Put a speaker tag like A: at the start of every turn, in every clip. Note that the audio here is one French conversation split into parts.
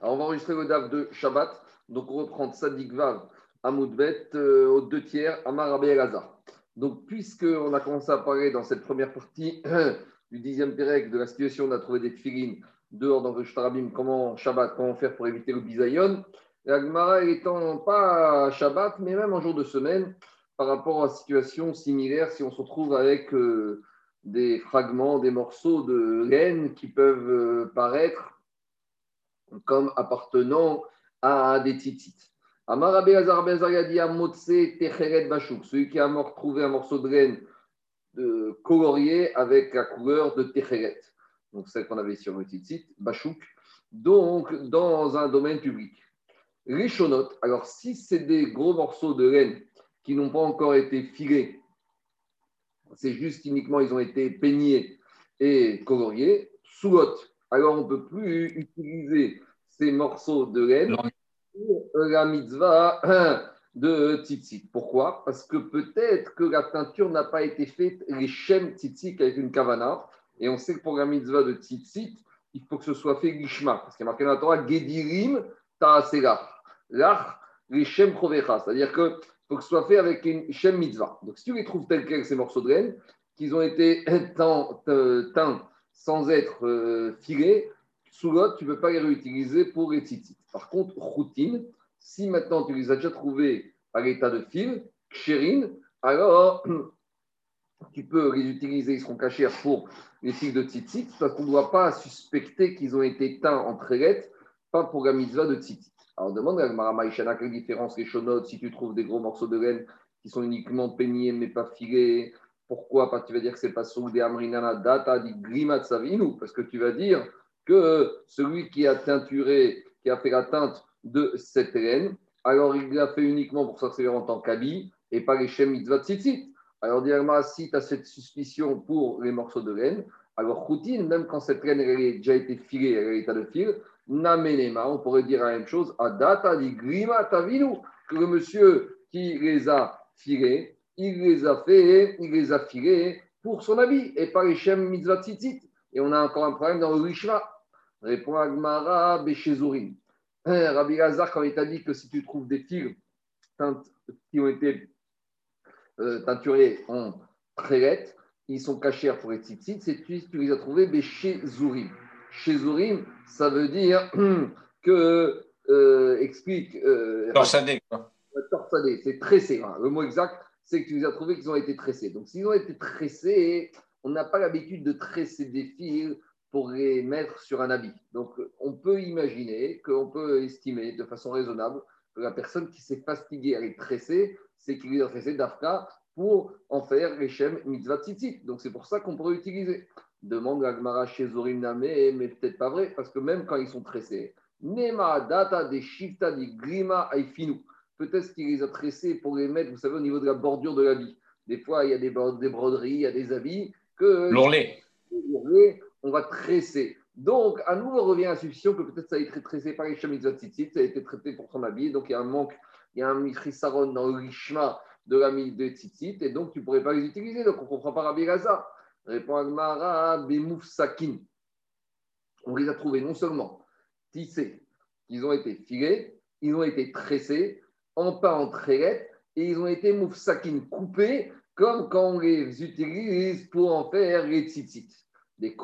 A: Alors, on va enregistrer le DAF de Shabbat. Donc, on reprend Sadik Vav à Moudbet, euh, aux deux tiers, Amar Rabbi Elazar. Donc, puisqu'on a commencé à parler dans cette première partie du dixième Pérec de la situation, on a trouvé des filines dehors dans le Shtarabim, comment Shabbat, comment faire pour éviter le bisayon. La Gemara étant pas Shabbat, mais même un jour de semaine, par rapport à une situation similaire, si on se retrouve avec euh, des fragments, des morceaux de laine qui peuvent euh, paraître comme appartenant à des titites. Amar Azar dit à Techeret Bachouk, celui qui a retrouvé un morceau de de colorié avec la couleur de Techeret, donc celle qu'on avait sur le titit, Bachouk, donc dans un domaine public. Les alors si c'est des gros morceaux de laine qui n'ont pas encore été filés, c'est juste uniquement ils ont été peignés et coloriés, sous alors on ne peut plus utiliser ces morceaux de laine pour la mitzvah de tzitzit. Pourquoi? Parce que peut-être que la teinture n'a pas été faite, les shem tzitzit avec une kavana, et on sait que pour la mitzvah de tzitzit, il faut que ce soit fait gishma, parce qu'il y a marqué dans la Torah, gedirim ta'aselach, l'ach, les shem c'est-à-dire que faut que ce soit fait avec une shem mitzvah. Donc si tu les trouves tels quels, ces morceaux de laine, qu'ils ont été teints sans être euh, filés, sous l'autre, tu ne peux pas les réutiliser pour les tzitzit. Par contre, routine, si maintenant tu les as déjà trouvés à l'état de fil, kshérine, alors tu peux les utiliser, ils seront cachés pour les fils de tzitzit, parce qu'on ne doit pas suspecter qu'ils ont été teints en trélette, pas pour la de tzitzit. Alors demande à Marama Ishana quelle différence les chonotes si tu trouves des gros morceaux de laine qui sont uniquement peignés mais pas filés. Pourquoi Parce que tu vas dire que c'est pas des Amrinana Data di Grimat Savinu, parce que tu vas dire que celui qui a teinturé, qui a fait la teinte de cette laine, alors il l'a fait uniquement pour s'assurer en tant qu'habit et pas les Shem Mitzvah Tzitzit. Alors, Diagma, si tu as cette suspicion pour les morceaux de laine, alors routine, même quand cette laine a déjà été filée, elle a l'état de fil, Namenema, on pourrait dire la même chose, à data di grima tavinu, que le monsieur qui les a filés, il les a fait, il les a filés pour son habit et pas les shem mitzvah tzitzit. Et on a encore un problème dans le rishma. Répond Agmara Béchezorim. Hein, Rabbi Lazar, quand il t'a dit que si tu trouves des fils qui ont été euh, teinturés en trélette, ils sont cachés pour les tzitzit, c'est tu, tu les as trouvés Béchezorim. Chez Zourim, ça veut dire que, euh, explique. Euh,
B: torsadé.
A: Torsadé, c'est tressé. Hein. Le mot exact, c'est que tu les as trouvés qu'ils ont été tressés. Donc, s'ils ont été tressés, on n'a pas l'habitude de tresser des fils pour les mettre sur un habit. Donc, on peut imaginer, qu'on peut estimer de façon raisonnable que la personne qui s'est fatiguée à les tresser, c'est qu'il les a tressés d'Afka pour en faire les shem mitzvah tzitzit. Donc, c'est pour ça qu'on pourrait utiliser. Demande Agmara chez Zorim mais peut-être pas vrai, parce que même quand ils sont tressés, Nema data des shifta di grima aifinu. Peut-être qu'il les a tressés pour les mettre, vous savez, au niveau de la bordure de l'habit. Des fois, il y a des, broderies, il y a des habits que.
B: L'ourlet.
A: On va tresser. Donc, à nouveau, on revient à la suspicion que peut-être ça a été tressé par les Tzitzit, ça a été traité pour son habit. Donc, il y a un manque, il y a un mitrisaron dans le richma de la de tzitzit, et donc tu ne pourrais pas les utiliser. Donc, on ne comprend pas Rabbi Gaza. Répond Agmara, Sakin. On les a trouvés non seulement tissés, ils ont été filés, ils ont été tressés, en pain en trélette, et ils ont été moufsakin, coupés, comme quand on les utilise pour en faire les tzitzit. Des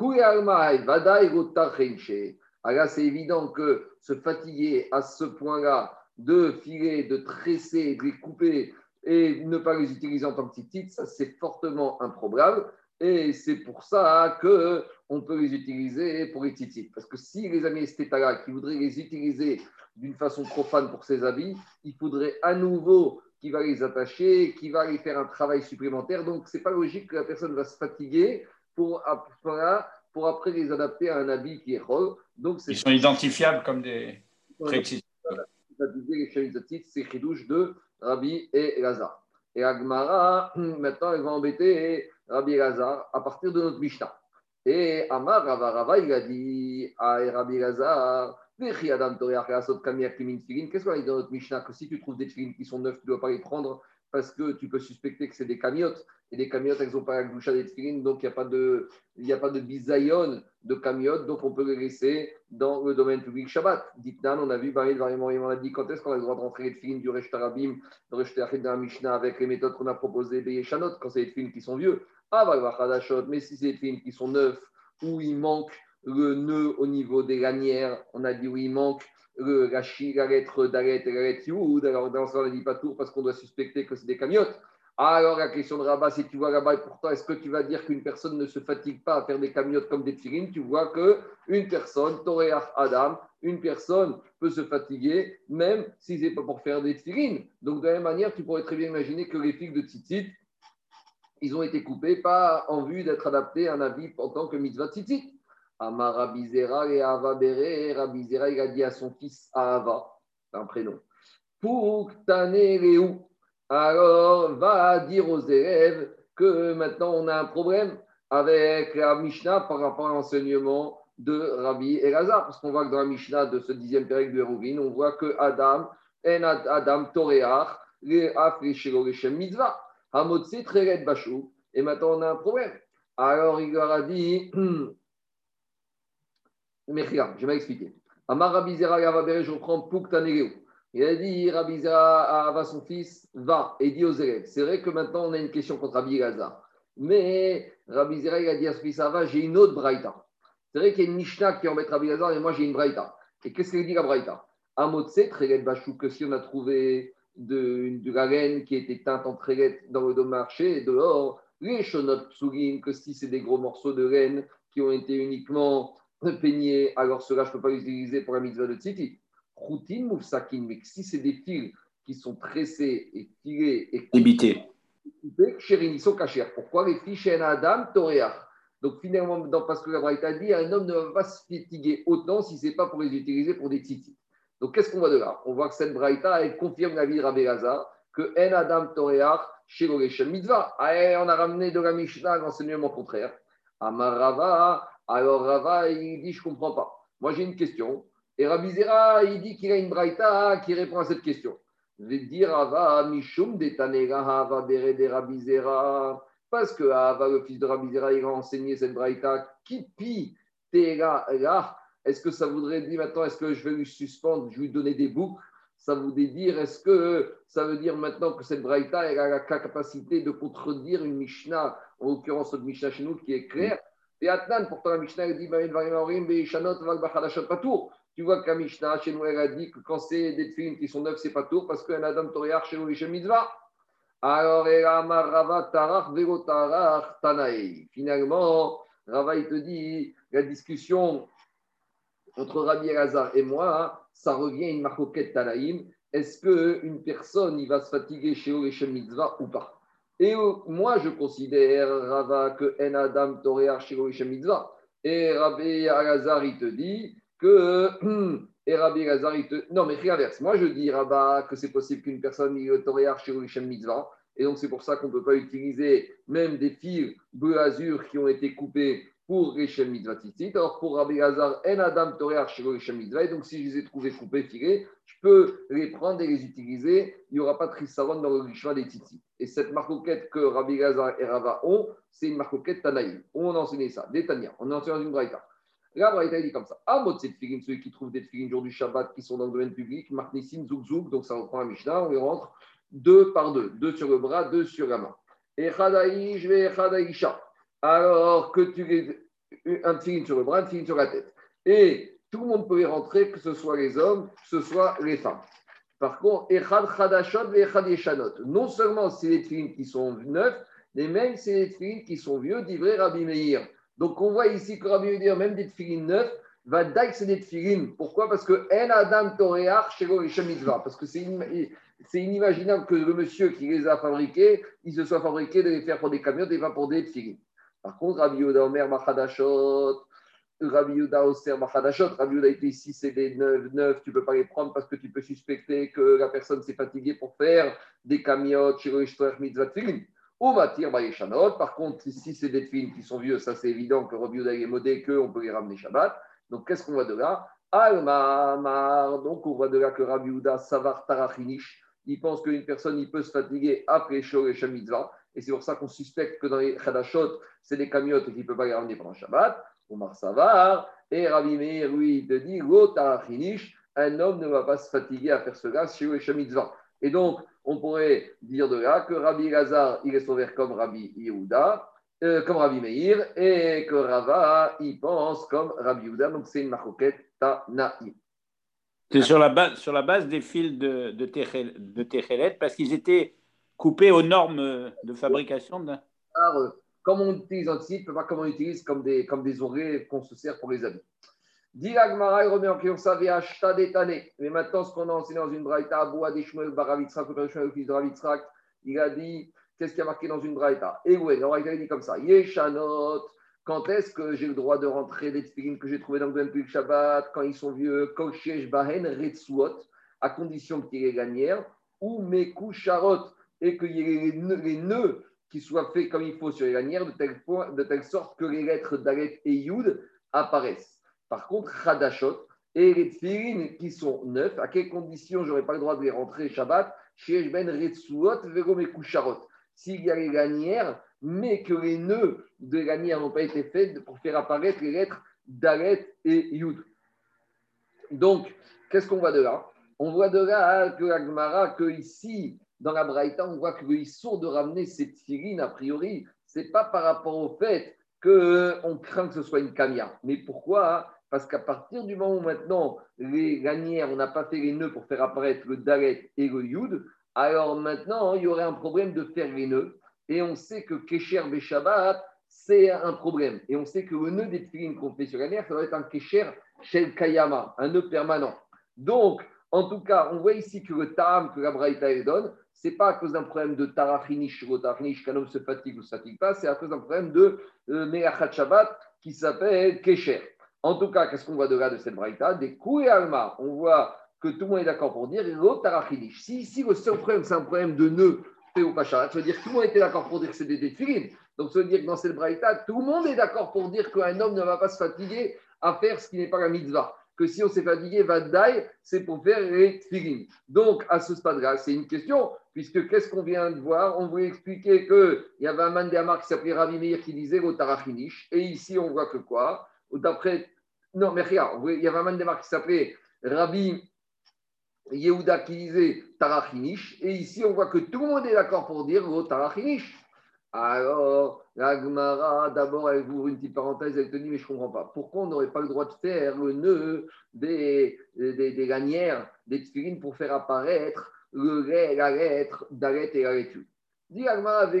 A: alors c'est évident que se fatiguer à ce point-là de filer, de tresser, de les couper et ne pas les utiliser en tant que tzitzit, ça c'est fortement improbable. Et c'est pour ça qu'on peut les utiliser pour les tzitzit. Parce que si les amis estétala qui voudraient les utiliser d'une façon profane pour ses habits, il faudrait à nouveau qu'il va les attacher, qu'il va les faire un travail supplémentaire. Donc, ce n'est pas logique que la personne va se fatiguer pour, pour après les adapter à un habit qui est rôle. Donc,
B: Ils sont identifiables comme des.
A: C'est Khidouche de Rabbi et Lazare. Et Agmara, maintenant, elle va embêter Rabbi Lazar à partir de notre Mishnah. Et Amar Rava il a dit à Rabbi Lazar, qu'est-ce qu'on a dit dans notre Mishnah Que si tu trouves des films qui sont neufs, tu ne dois pas les prendre parce que tu peux suspecter que c'est des camiotes. Et les camiotes, elles n'ont pas la gloucha des tefilines, donc il n'y a pas de, il de bisayon de camiotes, donc on peut les laisser dans le domaine public Shabbat. Dites-nous, on a vu, Baril, on a dit quand est-ce qu'on a le droit de rentrer les tefilines du Resh Tarabim, Resh de la Mishnah avec les méthodes qu'on a proposées, Beyeshanot, quand c'est des tefilines qui sont vieux? Ah, mais si c'est des tefilines qui sont neufs, où il manque le nœud au niveau des lanières, on a dit où il manque le, la, la lettre d'Alet et la lettre Youd, alors dans cas, on a dit pas tout parce qu'on doit suspecter que c'est des camiotes. Alors, la question de Rabat, si tu vois là-bas, pourtant, est-ce que tu vas dire qu'une personne ne se fatigue pas à faire des camiotes comme des tirines Tu vois qu'une personne, Toréach Adam, une personne peut se fatiguer, même si ce n'est pas pour faire des tirines. Donc, de la même manière, tu pourrais très bien imaginer que les figues de tzitzit, ils ont été coupés pas en vue d'être adaptés à un avis en tant que mitzvah tzitzit. Amar Rabizera et Ava Bere, Rabizera, il a dit à son fils Ava, un prénom, pour alors va dire aux élèves que maintenant on a un problème avec la Mishnah par rapport à l'enseignement de Rabbi Elazar, parce qu'on voit que dans la Mishnah de ce dixième période de Hérovine, on voit que Adam, en Adam Toreach, mitzvah, hamotse treret bashou, et maintenant on a un problème. Alors il leur a dit, je vais m'expliquer. Amar Rabbi Zera je reprends Puktanegeu. Il a dit, Rabbi à son fils, va et dit aux élèves. C'est vrai que maintenant on a une question contre Rabbi Gaza. Mais Rabbi Zera, il a dit à son fils, va, j'ai une autre braïta. C'est vrai qu'il y a une Mishnah qui embête Rabbi Gaza et moi j'ai une braïta. Et qu'est-ce qu'il dit la braïta? Amotse, Trélet Bachou, que si on a trouvé de, de la laine qui était teinte en trélet dans le marché, dehors, les shonot que si c'est des gros morceaux de laine qui ont été uniquement peignés, alors cela je ne peux pas utiliser pour la mitzvah de Tziti routine moufsakin, mais si c'est des fils qui sont tressés et tirés et
B: débités,
A: ils sont cachés. Pourquoi les filles chez Adam, Toréach? Donc finalement, parce que la Braïta dit, un homme ne va pas se fatiguer autant si ce n'est pas pour les utiliser pour des titis. Donc qu'est-ce qu'on voit de là? On voit que cette Braïta, elle confirme la vie de Rabbi que En Adam Toréach, chez Loreshem Mitzvah. Ah, on a ramené de la Mishnah l'enseignement contraire. Amar Rava, alors Rava, il dit, je ne comprends pas. Moi j'ai une question. Et Rabbi Zera, il dit qu'il a une braïta qui répond à cette question. Je vais dire Ava Mishum de Ava Bere de Rabbi Zera. Parce que Ava, le fils de Rabbi Zera, il a enseigné cette braïta. Kipi Tera. Est-ce que ça voudrait dire maintenant, est-ce que je vais lui suspendre, je vais lui donner des boucles? Ça voudrait dire, est-ce que ça veut dire maintenant que cette braïta, elle a la capacité de contredire une Mishnah, en l'occurrence notre Mishnah chez nous, qui est claire? Et Atnan, pourtant la Mishnah, elle dit, tu vois que Mishnah, chez nous, elle a dit que quand c'est des films qui sont neufs, c'est pas tout, parce qu'un Adam Toriach chez nous, il mitzvah. Alors. Finalement, Rava, il te dit, la discussion entre Rabbi Elazar et moi, ça revient à une marcoquette Tanaïm. Est-ce qu'une personne, il va se fatiguer chez Oreshem Mitzvah ou pas? Et moi, je considère, Rava, que En Adam Toreach chez Oreshem Mitzvah. Et Rabbi Elazar, il te dit, que. Et Rabbi Lazar, il te. Non, mais l'inverse. Moi, je dis, Rabba, que c'est possible qu'une personne le chez Rishem Mitzvah. Et donc, c'est pour ça qu'on ne peut pas utiliser même des fils bleu azur qui ont été coupés pour Rishem Mitzvah. Alors, pour Rabbi Lazar, en Adam Toréach chez Rishem Mitzvah. Et donc, si je les ai trouvés coupés, filés, je peux les prendre et les utiliser. Il n'y aura pas de Trissaron dans le Rishma des Tzitzit. Et cette marcoquette que Rabbi Lazar et Rava ont, c'est une marcoquette Tanaïm. On a enseigné ça, des On a enseigné dans une braïta. Là, Braïta dit comme ça. Amot, c'est tefilin, ceux qui trouvent des tefilin jour du Shabbat qui sont dans le domaine public, Marnissim, Zouk Zouk, donc ça reprend la Mishnah, on les rentre deux par deux, deux sur le bras, deux sur la main. Et. Alors que tu les. Un tefilin sur le bras, un tefilin sur la tête. Et tout le monde peut y rentrer, que ce soit les hommes, que ce soit les femmes. Par contre. Non seulement c'est les tefilin qui sont neufs, mais même c'est les tefilin qui sont vieux, d'Ivray Rabbi Meir. Donc on voit ici que Rabbi dire même des tefilines neufs, va dire c'est des tefilines. Pourquoi? Parce que En Adam. Parce que c'est inimaginable que le monsieur qui les a fabriqués, il se soit fabriqué de les faire pour des camions et pas pour des tefilines. Par contre, Rabbi Yoda Omer Machadashot, Rabbi Yoda Oser Machadashot, Rabbi Yoda était ici, c'est des neufs, neufs, tu ne peux pas les prendre parce que tu peux suspecter que la personne s'est fatiguée pour faire des camions, Shego Mitzvah. On va tirer Par contre, si c'est des films qui sont vieux, ça c'est évident que Rabbi est modé, qu'on peut les ramener Shabbat. Donc qu'est-ce qu'on voit de là? Almamar. Donc on voit de là que Rabbi Savar Tarachinish, ils pensent qu'une personne il peut se fatiguer après Shor et Mitzvah. Et c'est pour ça qu'on suspecte que dans les Khadashot, c'est des camiotes et qu'il ne peut pas les ramener pendant Shabbat. Omar Savar. Et Rabbi Meir, lui, il te dit un homme ne va pas se fatiguer à faire cela chez et Mitzvah. Et donc, on pourrait dire de là que Rabbi Lazar, il est sauvé comme Rabbi Yehuda, euh, comme Rabbi Meir, et que Rava, il pense comme Rabbi Yehuda. Donc, c'est une maroquette Tanaï.
B: C'est sur la, base, sur la base des fils de, de, de parce qu'ils étaient coupés aux normes de fabrication. De...
A: Euh, comme on utilise un site, pas comme on utilise comme des, comme des oreilles qu'on se sert pour les habits. Diragmara, il remet en question ça, Mais maintenant, ce qu'on a enseigné dans une braïta, Abou Adishmuel Baravitzrak, le fils de Ravitzrak, il a dit, qu'est-ce qui a marqué dans une braïta? Et ouais, il a dit comme ça, Yeshanot, quand est-ce que j'ai le droit de rentrer les tefillin que j'ai trouvé dans le Puig Shabbat, quand ils sont vieux, Koshiesh Bahen Retsuot, à condition qu'il y ait gagnères, ou Mekou Charot, et qu'il y ait les nœuds qui soient faits comme il faut sur les lanières, de telle, sorte que les lettres Dalet et Yud apparaissent. Par contre, Hadashot et les tfilin qui sont neufs, à quelles conditions j'aurais pas le droit de les rentrer Shabbat Chez Ben Retsuot, Vego. S'il y a les lanières, mais que les nœuds de lanières n'ont pas été faits pour faire apparaître les lettres Dalet et Yud. Donc, qu'est-ce qu'on voit de là? On voit de là que Agmara, que ici, dans la Braïta, on voit que le sont de ramener cette figurine, a priori, ce n'est pas par rapport au fait qu'on craint que ce soit une camia. Mais pourquoi? Parce qu'à partir du moment où maintenant, les lanières, on n'a pas fait les nœuds pour faire apparaître le dalet et le yud, alors maintenant, il y aurait un problème de faire les nœuds. Et on sait que Kesher Beshabbat, c'est un problème. Et on sait que le nœud des filines qu'on fait sur la ça doit être un Kesher Shel Kayama, un nœud permanent. Donc, en tout cas, on voit ici que le Tam que la Braïta donne, ce n'est pas à cause d'un problème de tarachinish ou tarachinish qu'un homme se fatigue ou ne se fatigue pas, c'est à cause d'un problème de euh, Shabbat qui s'appelle Kesher. En tout cas, qu'est-ce qu'on voit de là de cette braïta? Des coups alma. On voit que tout le monde est d'accord pour dire l'autre tarachinish. Si ici le seul problème, c'est un problème de nœud ou pas ça veut dire que tout le monde était d'accord pour dire que c'est des défilines. Donc ça veut dire que dans cette braïta, tout le monde est d'accord pour dire qu'un homme ne va pas se fatiguer à faire ce qui n'est pas la mitzvah que si on s'est fatigué, Vadaï, c'est pour faire les tfilin. Donc, à ce stade-là, c'est une question, puisque qu'est-ce qu'on vient de voir? On voulait expliquer qu'il y avait un man qui s'appelait Ravi Meir qui disait le tarachinish, et ici, on voit que quoi? D'après. Non, mais regarde, il y avait un man qui s'appelait Rabbi Yehuda qui disait tarachinish, et ici, on voit que tout le monde est d'accord pour dire le tarachinish. Alors, la Gemara, d'abord, elle ouvre une petite parenthèse, elle te dit, mais je ne comprends pas. Pourquoi on n'aurait pas le droit de faire le nœud des, des, des lanières, des tefilines pour faire apparaître le, la lettre d'Aret et la Dis Gemara,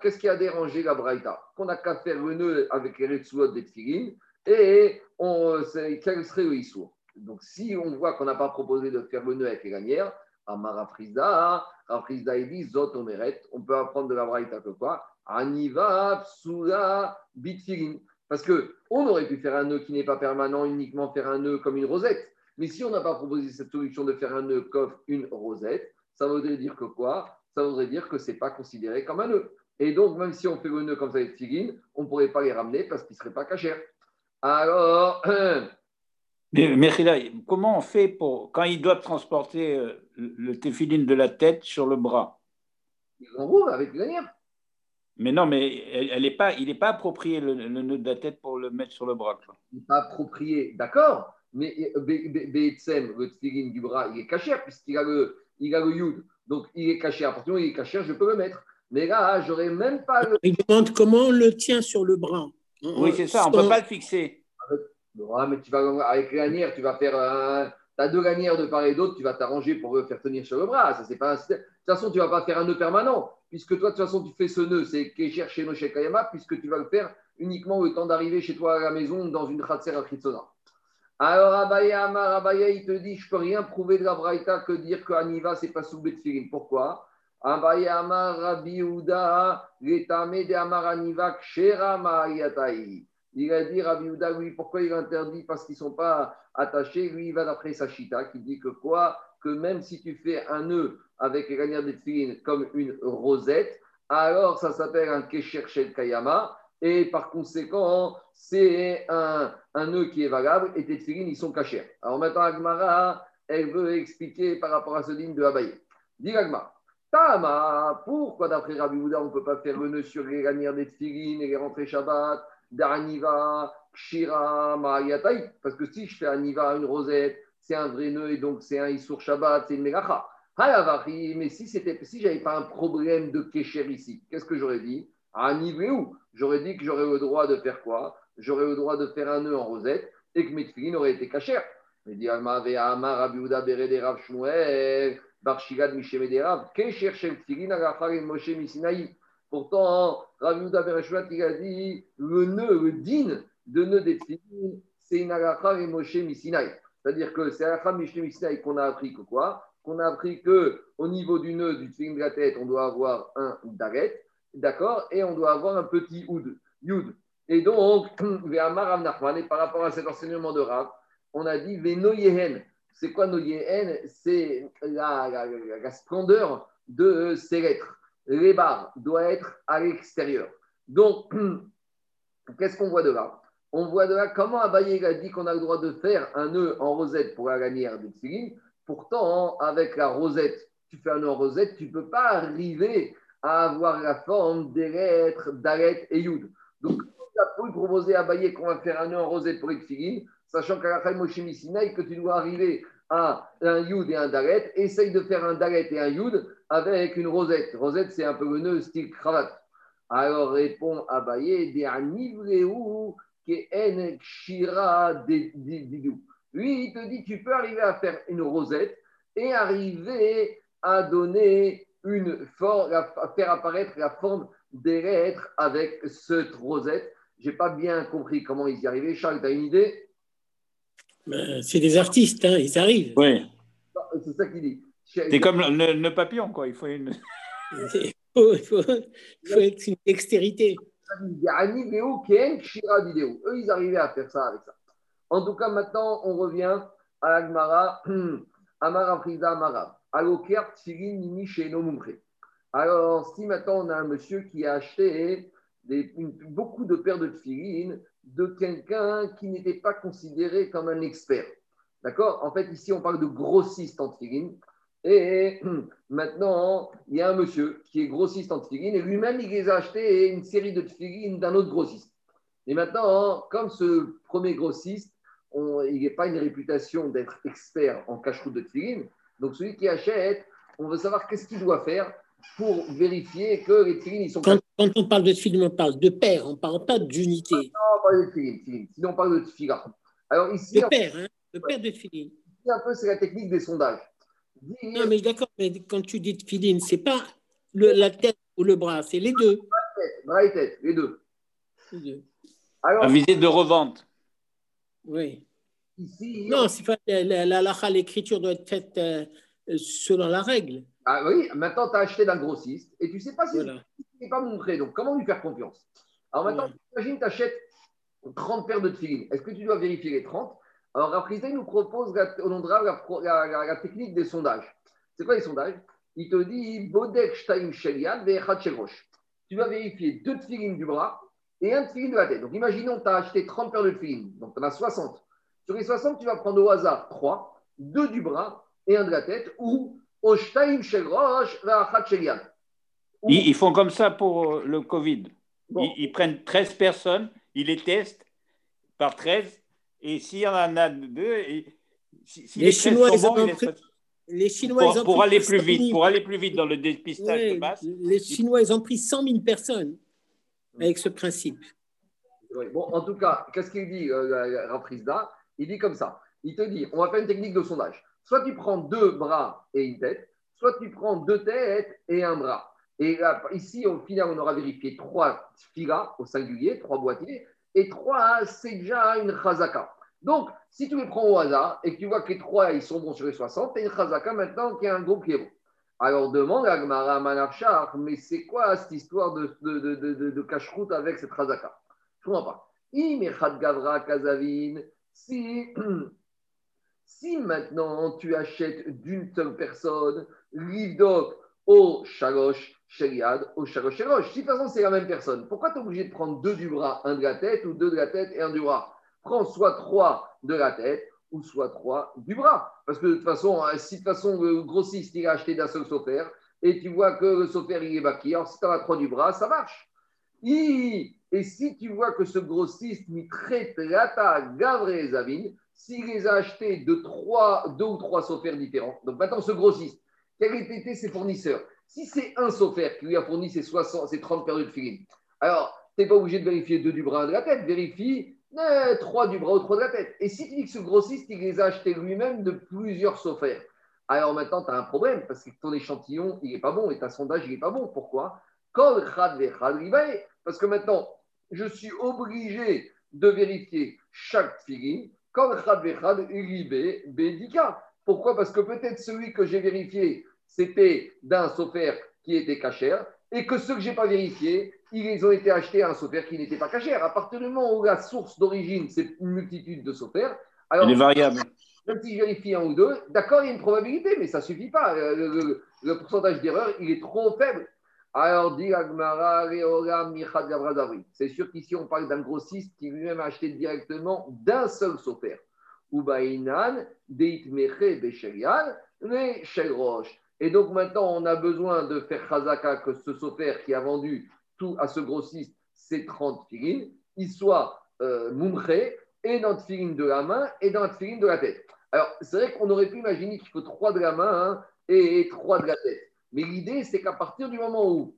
A: qu'est-ce qui a dérangé la Braïta? Qu'on n'a qu'à faire le nœud avec les retsuot des et on, quel serait le issour? Donc, si on voit qu'on n'a pas proposé de faire le nœud avec les lanières, Amara Frisda, Rafrizda dit Zot Omeret, on peut apprendre de la Braïta que quoi? Aniva Psula Bitfirin. Parce qu'on aurait pu faire un nœud qui n'est pas permanent, uniquement faire un nœud comme une rosette. Mais si on n'a pas proposé cette solution de faire un nœud comme une rosette, ça voudrait dire que quoi? Ça voudrait dire que ce n'est pas considéré comme un nœud. Et donc, même si on fait le nœud comme ça avec figurines, on ne pourrait pas les ramener parce qu'ils ne seraient pas cachés. Alors,
B: Mais comment on fait pour quand ils doivent transporter euh, le téphiline de la tête sur le bras?
A: Ils roule avec le
B: Mais non, mais elle, est pas, il n'est pas approprié le, nœud de la tête pour le mettre sur le bras.
A: Il n'est pas approprié, d'accord, mais euh, le téphiline du bras, il est caché puisqu'il a le, il a le yud. Donc il est caché. À partir du moment où il est caché, je peux le mettre. Mais là, j'aurais même pas le.
C: Il demande comment on le tient sur le bras.
B: Oui, c'est ça, on ne peut pas le fixer
A: mais tu vas, avec les lanières, tu vas faire un. Tu as deux lanières de part et d'autre, tu vas t'arranger pour faire tenir sur le bras. Ça, c'est pas De toute façon, tu ne vas pas faire un nœud permanent, puisque toi, de toute façon, tu fais ce nœud, c'est Kécher chez nos Kayama, puisque tu vas le faire uniquement le temps d'arriver chez toi à la maison dans une Khatser à Kritsona. Alors, Abaya Amar, Abaya, il te dit Je ne peux rien prouver de la Braïta que dire que Aniva, ce n'est pas sous Betfirin. Pourquoi? Abaya Amar, Rabbi Uda, Letame de Amar Aniva, Kshera Ma'ayatai. Il a dit Rabbi Houda, oui, pourquoi il interdit? Parce qu'ils ne sont pas attachés. Lui, il va d'après Sachita, qui dit que quoi? Que même si tu fais un nœud avec les lanières de comme une rosette, alors ça s'appelle un Kesher Shel Kayama. Et par conséquent, c'est un, un, nœud qui est valable et tes tefilines, ils sont cachés. Alors maintenant, Agmara, elle veut expliquer par rapport à ce digne de Abaye. Diragma. Tama, pourquoi d'après Rabbi Houda, on ne peut pas faire le nœud sur les lanières des tfilines et les rentrées Shabbat, d'Aniva, Kshira, Mahayatai Parce que si je fais Aniva, une rosette, c'est un vrai nœud et donc c'est un Issour Shabbat, c'est une Megacha. Mais si, si j'avais pas un problème de Kesher ici, qu'est-ce que j'aurais dit? Où? J'aurais dit que j'aurais le droit de faire quoi? J'aurais le droit de faire un nœud en rosette et que mes tfilines auraient été cachères. Mais dit Amar Rabbi Houda Berede Rav Shmuel. Pourtant, Rabbi Uda il a dit le nœud, le din de nœud des tfilin, c'est une agacha et Moshe Misinaï. C'est-à-dire que c'est agacha Moshe Misinaï qu'on a appris que quoi? Qu'on a appris qu'au niveau du nœud du tfilin de la tête, on doit avoir un daret, d'accord? Et on doit avoir un petit oud, yud. Et donc, et par rapport à cet enseignement de Rav, on a dit Veno Yehen c'est quoi nos yéhen C'est la, splendeur de ces lettres. Les barres doivent être à l'extérieur. Donc, qu'est-ce qu'on voit de là? On voit de là comment Abaye a dit qu'on a le droit de faire un nœud en rosette pour la lanière de. Pourtant, avec la rosette, tu fais un nœud en rosette, tu ne peux pas arriver à avoir la forme des lettres d'Aret et Yud. Donc, on a proposer à Abaye qu'on va faire un nœud en rosette pour les sachant qu'à la Moshe que tu dois arriver à un yud et un daret, essaye de faire un daret et un yud avec une rosette. Rosette, c'est un peu le nœud style cravate. Alors répond Abaye. Lui, il te dit, tu peux arriver à faire une rosette et arriver à donner une forme, à faire apparaître la forme des lettres avec cette rosette. Je n'ai pas bien compris comment ils y arrivaient. Charles, tu as une idée?
C: Ben, c'est des artistes, hein, ils arrivent.
B: Oui.
A: C'est ça qu'il dit.
B: C'est comme le, papillon, quoi. Il faut une.
C: il, faut, il, faut, être une dextérité.
A: Eux, ils arrivaient à faire ça avec ça. En tout cas, maintenant, on revient à l'Agmara, Amara Frida Amara. Alors, si maintenant on a un monsieur qui a acheté des, beaucoup de paires de tfilines de quelqu'un qui n'était pas considéré comme un expert. D'accord? En fait, ici, on parle de grossiste en tfilin. Et maintenant, il y a un monsieur qui est grossiste en tfilin et lui-même, il les a acheté une série de tfilin d'un autre grossiste. Et maintenant, comme ce premier grossiste, il n'a pas une réputation d'être expert en cache-route de tfilin, donc celui qui achète, on veut savoir qu'est-ce qu'il doit faire pour vérifier que les tfilin, ils sont...
C: Quand, quand on parle de tfilin, on parle de paire, on ne parle pas d'unité
A: parle de Sinon, on parle de tfila. Alors ici,
C: le père, hein, le père de.
A: Un peu, c'est la technique des sondages.
C: Non, mais d'accord, mais quand tu dis tfilin, c'est pas le, la tête ou le bras, c'est les deux.
A: Bras et tête, les deux. Les deux.
B: Alors, la visite de revente.
C: Oui. Ici, non, c'est pas la, la, l'écriture doit être faite euh, selon la règle.
A: Ah oui, maintenant tu as acheté d'un grossiste et tu ne sais pas si voilà. n'est pas montré. Donc, comment lui faire confiance? Alors maintenant, imagine, tu achètes 30 paires de tefillin. Est-ce que tu dois vérifier les 30 Alors, Raprisé nous propose la, au nom de la, la, technique des sondages. C'est quoi les sondages? Il te dit Bodek Shtaim Shelian Tu dois vérifier deux tefillin du bras et un tefillin de la tête. Donc, imaginons que tu as acheté 30 paires de tefillin. Donc, tu en as 60. Sur les 60, tu vas prendre au hasard 3, 2 du bras et un de la tête ou Oshtaim Shegrosh Shelian.
B: Ils font comme ça pour euh, le Covid. Ils, ils prennent 13 personnes il les teste par 13, et s'il y en a deux,
C: si, les, Chinois, ils ont pris, les Chinois,
B: pour, ils ont pour aller plus vite, pour aller plus vite dans le dépistage de masse.
C: Les Chinois, ils ont pris 100 000 personnes avec ce principe.
A: Bon, en tout cas, qu'est-ce qu'il dit, euh, Raprisda Il dit comme ça. Il te dit, on va faire une technique de sondage. Soit tu prends deux bras et une tête, soit tu prends deux têtes et un bras. Et ici, au final, on aura vérifié trois filas au singulier, trois boîtiers, et trois, c'est déjà une chazaka. Donc, si tu les prends au hasard et que tu vois que les trois, ils sont bons sur les 60, tu une chazaka maintenant qui est un groupe qui est bon. Alors demande à Gmara Manachar, mais c'est quoi cette histoire de, de, de, de, de avec cette chazaka? Je ne comprends pas. Kazavin, si, si maintenant tu achètes d'une seule personne, l'ivdok au shalosh Sheriad au Shalosh Si de toute façon c'est la même personne, pourquoi tu es obligé de prendre deux du bras, un de la tête, ou deux de la tête et un du bras? Prends soit trois de la tête, ou soit 3 du bras. Parce que de toute façon, euh, si de toute façon le grossiste il a acheté d'un seul sofer et tu vois que le sofer il est baki, alors si tu as 3 du bras, ça marche. Et si tu vois que ce grossiste il traite lata gavre zavin, s'il les a achetés de trois, deux ou trois sofers différents, donc maintenant ce grossiste, quels étaient ses fournisseurs Si c'est un sofer qui lui a fourni ses, 60, ses 30 paires de filine, alors tu n'es pas obligé de vérifier deux du bras de la tête, vérifie euh, trois du bras ou trois de la tête. Et si tu dis que ce grossiste, il les a achetés lui-même de plusieurs sophères, alors maintenant, tu as un problème parce que ton échantillon, il n'est pas bon et ta sondage, il n'est pas bon. Pourquoi? Parce que maintenant, je suis obligé de vérifier chaque filine. Pourquoi? Parce que peut-être celui que j'ai vérifié, c'était d'un sophère qui était cachère et que ceux que je n'ai pas vérifiés, ils ont été achetés à un software qui n'était pas caché. À partir du moment où la source d'origine, c'est une multitude de software,
B: alors. Il est variable.
A: Même si je vérifie un ou deux, d'accord, il y a une probabilité, mais ça ne suffit pas. Euh, le, pourcentage d'erreur, il est trop faible. Alors, dit C'est sûr qu'ici, on parle d'un grossiste qui lui-même a acheté directement d'un seul software. Ubainan, Deitmeche, Besherian, mais Roche. Et donc maintenant, on a besoin de faire Chazaka que ce software qui a vendu à ce grossiste, c'est 30 filines, il soit euh, et dans le filine de la main et dans le filine de la tête. Alors, c'est vrai qu'on aurait pu imaginer qu'il faut 3 de la main hein, et 3 de la tête. Mais l'idée, c'est qu'à partir du moment où,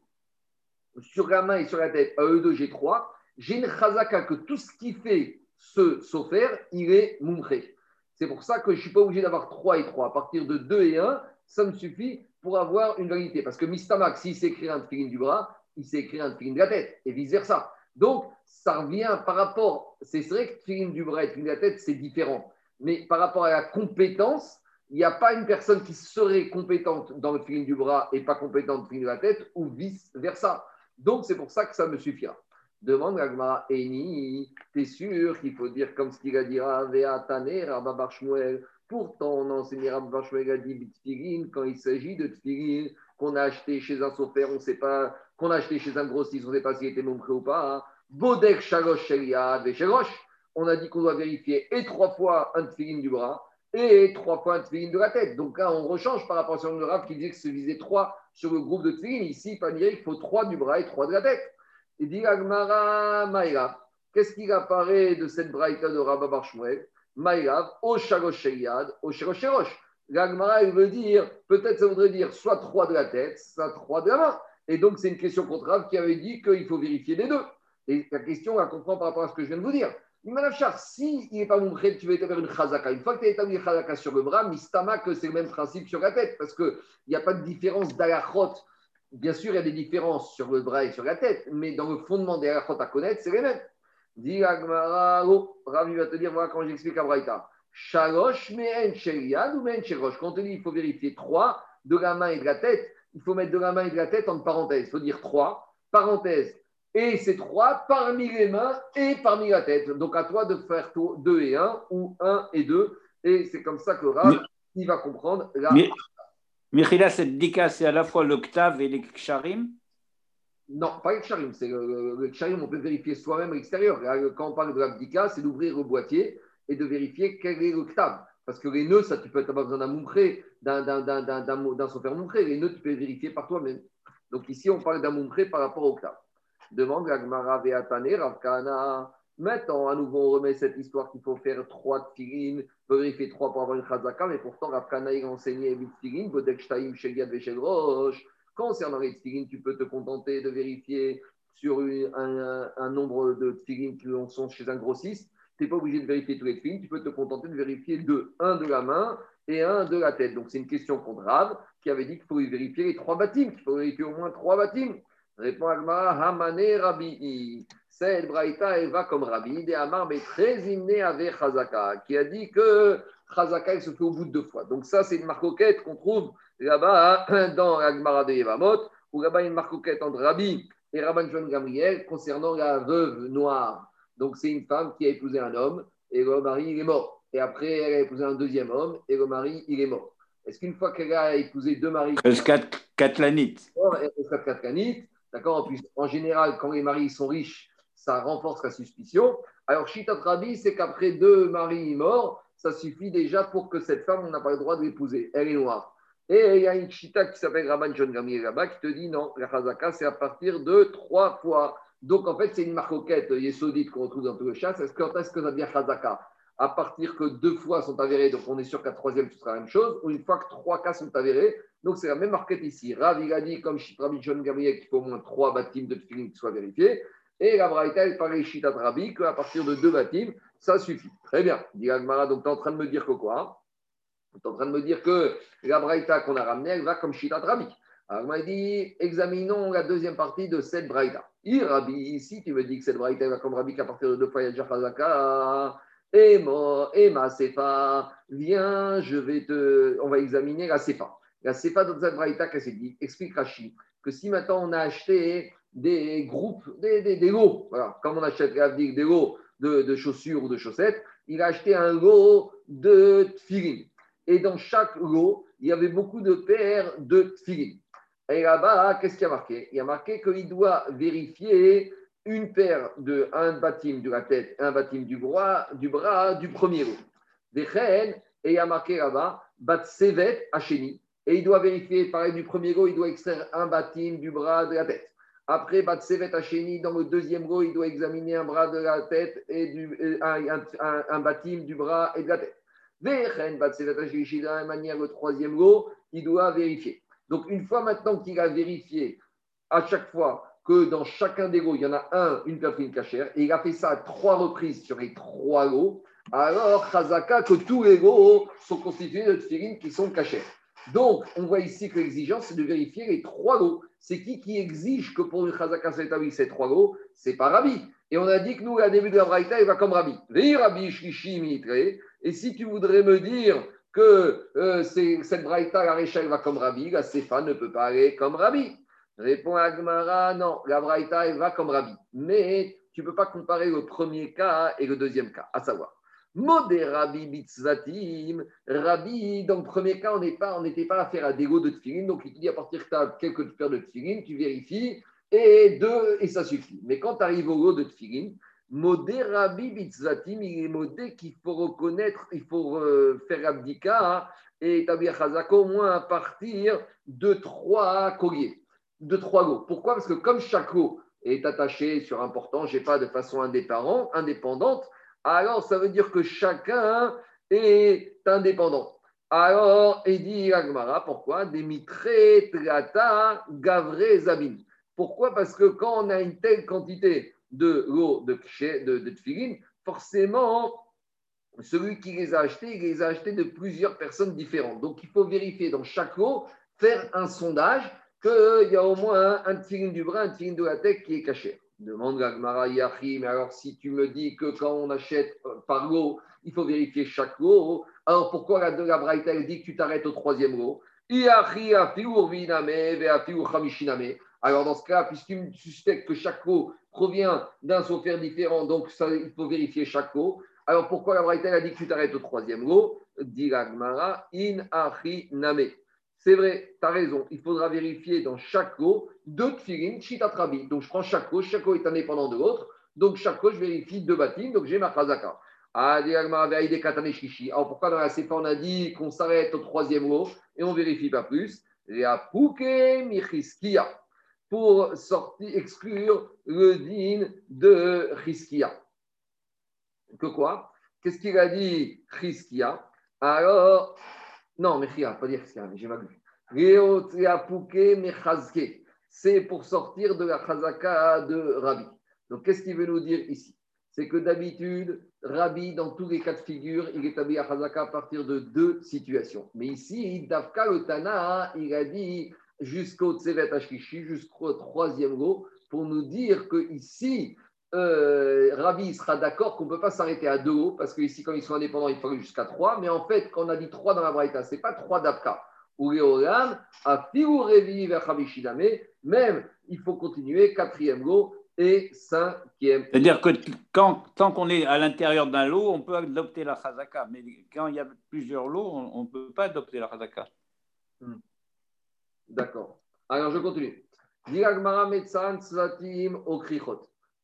A: sur la main et sur la tête, à E2, j'ai 3, j'ai une chazaka que tout ce qui fait ce sofer, il est mumché. C'est pour ça que je ne suis pas obligé d'avoir 3 et 3. À partir de 2 et 1, ça me suffit pour avoir une validité. Parce que Mistamak, s'il s'écrit un filine du bras, il s'est écrit un tefilin de la tête, et vice-versa. Donc, ça revient par rapport, c'est vrai que tefilin du bras et tefilin de la tête, c'est différent. Mais par rapport à la compétence, il n'y a pas une personne qui serait compétente dans le tefilin du bras et pas compétente dans le tefilin de la tête, ou vice-versa. Donc, c'est pour ça que ça me suffira. Demande Agmara, Eni, t'es sûr qu'il faut dire comme ce qu'il a dit Vea Taner, Rabba Pourtant, on enseigne dit quand il s'agit de tefilin qu'on a acheté chez un sofer, on ne sait pas qu'on a acheté chez un grossiste, on ne sait pas s'il était montré ou pas. Hein. Bodek Shalosh Sheliad On a dit qu'on doit vérifier et trois fois un tefillin du bras et trois fois un tefillin de la tête. Donc là, on rechange par rapport à le Rav qui disait que se visait trois sur le groupe de tefillin. Ici, il dire qu'il faut trois du bras et trois de la tête. Il dit Agmara Maïrav. Qu'est-ce qu'il apparaît de cette braïta de Rabba Barshmuel Sheliad, au Shalosh L'Agmara, il veut dire, peut-être ça voudrait dire soit trois de la tête, soit trois de la main. Et donc, c'est une question contre qui avait dit qu'il faut vérifier les deux. Et la question, on comprend par rapport à ce que je viens de vous dire. Char, si il n'est pas montré, tu vas établir une chazaka. Une fois que tu as établi une chazaka sur le bras, mistama que c'est le même principe sur la tête, parce qu'il n'y a pas de différence d'alachot. Bien sûr, il y a des différences sur le bras et sur la tête, mais dans le fondement des alachot à connaître, c'est les mêmes. Agmara, oh, Ravi va te dire, voilà quand j'explique à Braïta. Shalosh me'en ou me'en Quand on te dit il faut vérifier trois de la main et de la tête, il faut mettre de la main et de la tête en parenthèse. Il faut dire trois, parenthèse. Et c'est trois parmi les mains et parmi la tête. Donc à toi de faire deux et un ou un et deux. Et c'est comme ça que Rav, il va comprendre. La...
B: Mais, cette dika, c'est à la fois l'octave et les ksharim
A: Non, pas les ksharim. C'est le, le, on peut vérifier soi-même à l'extérieur. Quand on parle de l'abdika, c'est d'ouvrir le boîtier et de vérifier quel est l'octave. Parce que les nœuds, ça, tu peux pas besoin d'un moumpré, d'un sofer moumpré. Les nœuds, tu peux les vérifier par toi-même. Donc ici, on parle d'un par rapport au octave. Demande Gagmara Veatane, Ravkana. Maintenant, à nouveau, on remet cette histoire qu'il faut faire trois tirines, vérifier trois pour avoir une chazaka, mais pourtant, Ravkana, il a enseigné huit tirines, Bodek Shtaim, Sheliad, Roche. Concernant les tirines, tu peux te contenter de vérifier sur un, nombre de tirines qui sont chez un grossiste tu n'es pas obligé de vérifier tous les films, tu peux te contenter de vérifier deux, un de la main et un de la tête. Donc c'est une question contre Rav qui avait dit qu'il faut vérifier les trois bâtiments, qu'il faut vérifier au moins trois bâtiments. Répond Agma, Hamane Rabbi. Cette braïta, elle va comme Rabbi, de Amar, mais très hymné avec Chazaka, qui a dit que Chazaka, il se fait au bout de deux fois. Donc ça, c'est une marcoquette qu'on trouve là-bas hein, dans Agmara de Yevamot, où là-bas, il y a une marcoquette entre Rabbi et Rabban John Gabriel concernant la veuve noire. Donc, c'est une femme qui a épousé un homme et le mari, il est mort. Et après, elle a épousé un deuxième homme et le mari, il est mort. Est-ce qu'une fois qu'elle a épousé deux maris.
B: Katlanite.
A: Katlanite, d'accord En plus, en général, quand les maris sont riches, ça renforce la suspicion. Alors, Shitat Rabbi, c'est qu'après deux maris morts, ça suffit déjà pour que cette femme, on n'a pas le droit de l'épouser. Elle est noire. Et il y a une chita qui s'appelle Rabban John Gamliel là-bas qui te dit non, la chazaka, c'est à partir de trois fois. Donc en fait, c'est une marcoquette yesodite qu'on retrouve dans tout le chasse. Est-ce que, est-ce que ça devient chazaka? À partir que deux fois sont avérées, donc on est sûr qu'à troisième, ce sera la même chose, ou une fois que trois cas sont avérés, donc c'est la même marquette ici. Rav, il comme Rabbi John Gabriel, qu'il faut au moins trois bâtiments de tefillin qui soient vérifiés. Et la Braïta, elle paraît Shitat Rabbi qu'à partir de deux bâtiments, ça suffit. Très bien. Dit donc tu es en train de me dire que quoi? Tu es en train de me dire que la Braïta qu'on a ramenée, elle va comme Shitat Rabbi. Alors, m'a dit, examinons la deuxième partie de cette Braïta. Rabbi, ici, tu me dis que cette Braïta va comme Rabbi qu'à partir de deux fois, il y a déjà Et moi, et ma Sefa, viens, je vais te. On va examiner la Sefa. La Sefa de Braïta, qu'est-ce qu'elle dit? Explique Rachid que si maintenant on a acheté des groupes, des, des, lots, voilà, comme on achète des lots de, de, chaussures ou de chaussettes, il a acheté un lot de tfilin. Et dans chaque lot, il y avait beaucoup de paires de tfilin. Et là-bas, qu'est-ce qu'il y a marqué? Il y a marqué qu'il doit vérifier une paire de un bâtiment de la tête, un bâtiment du bras, du bras du premier lot. Des et il y a marqué là-bas, bat sevet hacheni, et il doit vérifier, pareil, du premier lot, il doit extraire un bâtiment du bras de la tête. Après, Batsevet Hacheni, dans le deuxième lot, il doit examiner un bras de la tête et du, un, un, un bâtiment du bras et de la tête. De la même manière, le troisième lot, il doit vérifier. Donc, une fois maintenant qu'il a vérifié à chaque fois que dans chacun des lots, il y en a un, une poitrine cachère, et il a fait ça à trois reprises sur les trois lots, alors, Chazaka, que tous les lots sont constitués de tfilines qui sont cachères. Donc, on voit ici que l'exigence, c'est de vérifier les trois lots. C'est qui qui exige que pour une chazaka s'établit ces trois lots? C'est pas Rabbi. Et on a dit que nous, à début de la Braïta, il va comme Rabbi. Rabbi Shlishi Et si tu voudrais me dire que euh, cette Braïta, la va comme Rabbi, la Sefa ne peut pas aller comme Rabbi. Répond Agmara, non, la Braïta, va comme Rabbi. Mais tu ne peux pas comparer le premier cas et le deuxième cas, à savoir. Modé Rabbi Bitzvatim. Rabbi, dans le premier cas, on n'était pas, pas à un dégo de tfilin. Donc, il te dit à partir que tu as quelques paires de tfilin, tu vérifies et deux, et ça suffit. Mais quand tu arrives au lot de tfilin, Modé Rabbi Bitzvatim, il est modé qu'il faut reconnaître, il faut euh, faire abdika et établir Chazako au moins à partir de trois colliers, de trois lots. Pourquoi? Parce que comme chaque lot est attaché sur un portant, je sais pas, de façon indépendante, alors ça veut dire que chacun est indépendant. Alors, et dit Agmara, pourquoi? Demitre, Trata, Gavre, Zabin. Pourquoi? Parce que quand on a une telle quantité de l'eau de, de, de forcément, celui qui les a achetés, il les a achetés de plusieurs personnes différentes. Donc, il faut vérifier dans chaque lot, faire un sondage qu'il y a au moins un tefillin du bras, un tefillin de la tête qui est caché. Demande Gagmara Yahi, mais alors si tu me dis que quand on achète euh, par lot, il faut vérifier chaque lot, alors pourquoi la, la dit que tu t'arrêtes au troisième lot? Alors dans ce cas, puisque tu suspectes que chaque lot provient d'un sophère différent, donc il faut vérifier chaque lot. Alors pourquoi la Braïta a dit que tu t'arrêtes au troisième lot in. C'est vrai, tu as raison. Il faudra vérifier dans chaque lot deux tfilin, trabi. Donc je prends chaque lot, chaque lot est indépendant de l'autre. Donc chaque lot, je vérifie deux bâtiments, donc j'ai ma chazaka. Ah, Alors pourquoi dans la CFA on a dit qu'on s'arrête au troisième lot et on vérifie pas plus? Pour exclure le din de Riskia. Que quoi? Qu'est-ce qu'il a dit Riskia? Alors, non, Mechia, pas dire Riskia, j'ai mal vu. C'est pour sortir de la chazaka de Rabbi. Donc, qu'est-ce qu'il veut nous dire ici? C'est que d'habitude, Rabbi, dans tous les cas de figure, il établit la chazaka à partir de deux situations. Mais ici, Davka le Tana, il a dit jusqu'au Tsevet Ashkishi, jusqu'au troisième go, pour nous dire que ici, euh, Rabbi sera d'accord qu'on ne peut pas s'arrêter à deux hauts, parce qu'ici, quand ils sont indépendants, il faut aller jusqu'à trois. Mais en fait, quand on a dit trois dans la Braïta, ce n'est pas trois d'Afka. Ou Léolam, à Revi vers même il faut continuer, quatrième lot et cinquième.
B: C'est-à-dire que quand, tant qu'on est à l'intérieur d'un lot, on peut adopter la chazaka, mais quand il y a plusieurs lots, on ne peut pas adopter la chazaka. Hmm.
A: D'accord. Alors, je continue.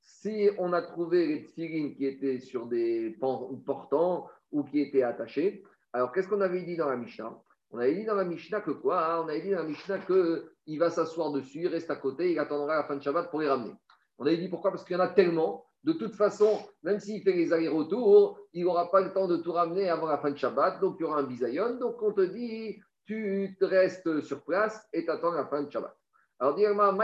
A: Si on a trouvé les tfilines qui étaient sur des portants ou qui était attaché. Alors, qu'est-ce qu'on avait dit dans la Mishnah? On avait dit dans la Mishnah que quoi? Hein On avait dit dans la Mishnah qu'il va s'asseoir dessus, il reste à côté, il attendra la fin de Shabbat pour les ramener. On avait dit pourquoi? Parce qu'il y en a tellement. De toute façon, même s'il fait les allers-retours, il n'aura pas le temps de tout ramener avant la fin de Shabbat. Donc, il y aura un bisayon. Donc, on te dit, tu restes sur place et tu attends la fin de Shabbat. Alors, dis-moi,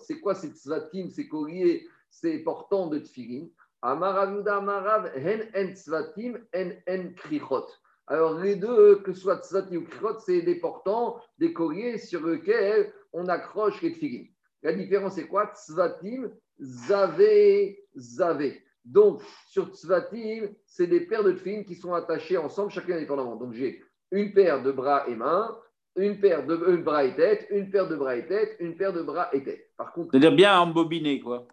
A: c'est quoi ces tzvatim, ces colliers, ces portants de tfilin? Amarav hen en tzvatim, en krichot. Alors, les deux, que ce soit tzvatim ou krichot, c'est des portants, des colliers sur lesquels on accroche les tfilin. La différence, c'est quoi? Tzvatim, zavé, zavé. Donc, sur Tzvatim, c'est des paires de tfilin qui sont attachées ensemble, chacun indépendamment. Donc, j'ai une paire de bras et mains, une paire de bras et tête, une paire de bras et tête, une paire de bras et tête.
B: Par contre, c'est-à-dire bien embobiné, quoi.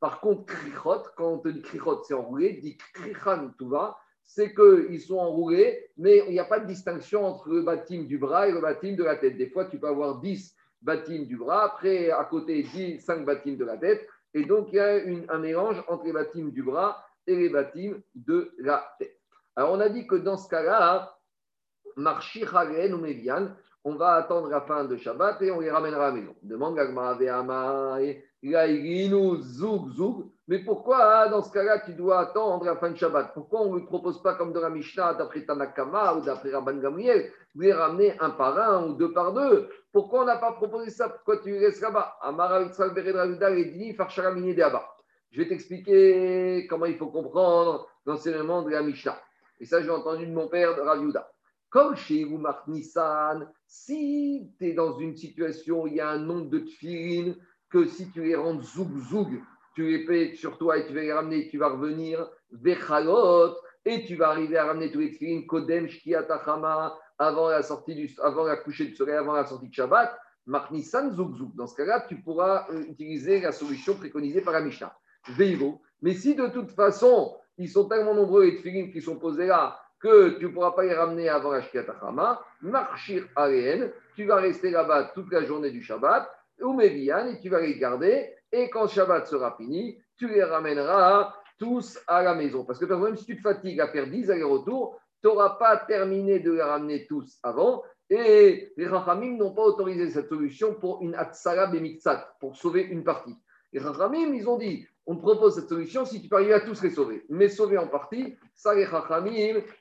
A: Par contre, krichot, quand on te dit krichot, c'est enroulé, dit krichan, tout va, c'est qu'ils sont enroulés, mais il n'y a pas de distinction entre le bâtiment du bras et le bâtiment de la tête. Des fois, tu peux avoir 10 bâtiment du bras, après à côté 10, 5 bâtiments de la tête, et donc il y a un mélange entre les bâtiments du bras et les bâtiments de la tête. Alors on a dit que dans ce cas-là, on va attendre la fin de Shabbat et on les ramènera à la maison. Demande Zoug Zoug. Mais pourquoi, hein, dans ce cas-là, tu dois attendre la fin de Shabbat? Pourquoi on ne lui propose pas, comme dans la Mishnah, d'après Tanakama ou d'après Rabban Gamriel, de les ramener un par un ou deux par deux? Pourquoi on n'a pas proposé ça? Pourquoi tu laisses là-bas? Je vais t'expliquer comment il faut comprendre l'enseignement de la Mishnah. Et ça, j'ai entendu de mon père, de Rav Comme chez vous, Nissan, si tu es dans une situation où il y a un nombre de tfilines, que si tu les rends zoug zoug, tu les payes sur toi et tu vas les ramener, tu vas revenir vechalot, et tu vas arriver à ramener tous les tfilines, kodem shkiatachama, avant la sortie du, avant la coucher du soleil, avant la sortie de Shabbat, marnisan zoug zoug. Dans ce cas-là, tu pourras euh, utiliser la solution préconisée par la Mishnah. Mais si de toute façon, ils sont tellement nombreux les tfilines qui sont posés là, que tu ne pourras pas les ramener avant la Shkiatachama, marchir Areen, tu vas rester là-bas toute la journée du Shabbat, ou et tu vas les garder, et quand Shabbat sera fini, tu les ramèneras tous à la maison. Parce que même si tu te fatigues à faire 10 allers-retours, tu n'auras pas terminé de les ramener tous avant, et les Rachamim n'ont pas autorisé cette solution pour une Atsara Bemiktsat, pour sauver une partie. Les Rachamim, ils ont dit, on propose cette solution si tu peux arriver à tous les sauver. Mais sauver en partie, ça, les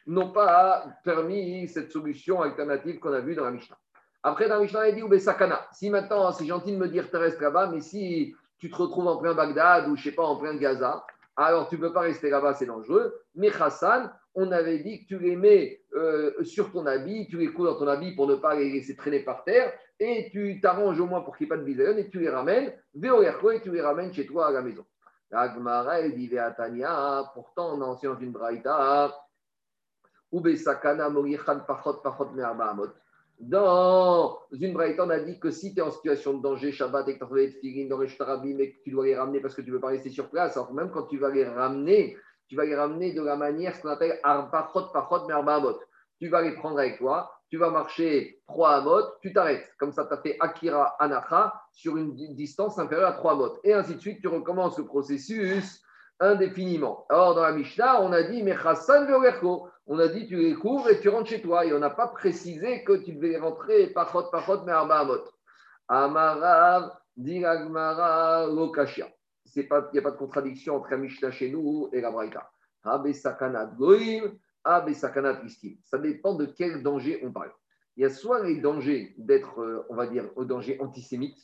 A: n'ont pas permis cette solution alternative qu'on a vue dans la Mishnah. Après, dans la Mishnah, il dit Sakana. Si maintenant, c'est gentil de me dire tu restes là-bas, mais si tu te retrouves en plein Bagdad ou je sais pas, en plein Gaza, alors tu ne peux pas rester là-bas, c'est dangereux. Mais Hassan, on avait dit que tu les mets euh, sur ton habit, tu les couds dans ton habit pour ne pas les laisser traîner par terre, et tu t'arranges au moins pour qu'il n'y ait pas de bisayon, et tu les ramènes, et tu les ramènes chez toi à la maison. Agmara, elle dit pourtant on a ancien une braïta, Sakana Morichan Pachot Pachot Me'arbaamot. Dans une braïta, on a dit que si tu es en situation de danger, Shabbat, et que tu as trouvé des filines dans le mais que tu dois les ramener parce que tu ne veux pas rester sur place, alors même quand tu vas les ramener, tu vas les ramener de la manière, ce qu'on appelle Pachot Pachot Me'arbaamot. Tu vas les prendre avec toi, tu vas marcher 3 amot, tu t'arrêtes. Comme ça, tu as fait Akira Anacha sur une distance inférieure à 3 amot. Et ainsi de suite, tu recommences le processus indéfiniment. Alors, dans la Mishnah, on a dit, mais Hassan on a dit, tu les couvres et tu rentres chez toi. Et on n'a pas précisé que tu devais rentrer pachot, pachot, mais arba amot. Amarav, diragmara, lokashia. Il n'y a pas de contradiction entre la Mishnah chez nous et la Braïta. Ça dépend de quel danger on parle. Il y a soit les dangers d'être, euh, on va dire, au danger antisémite,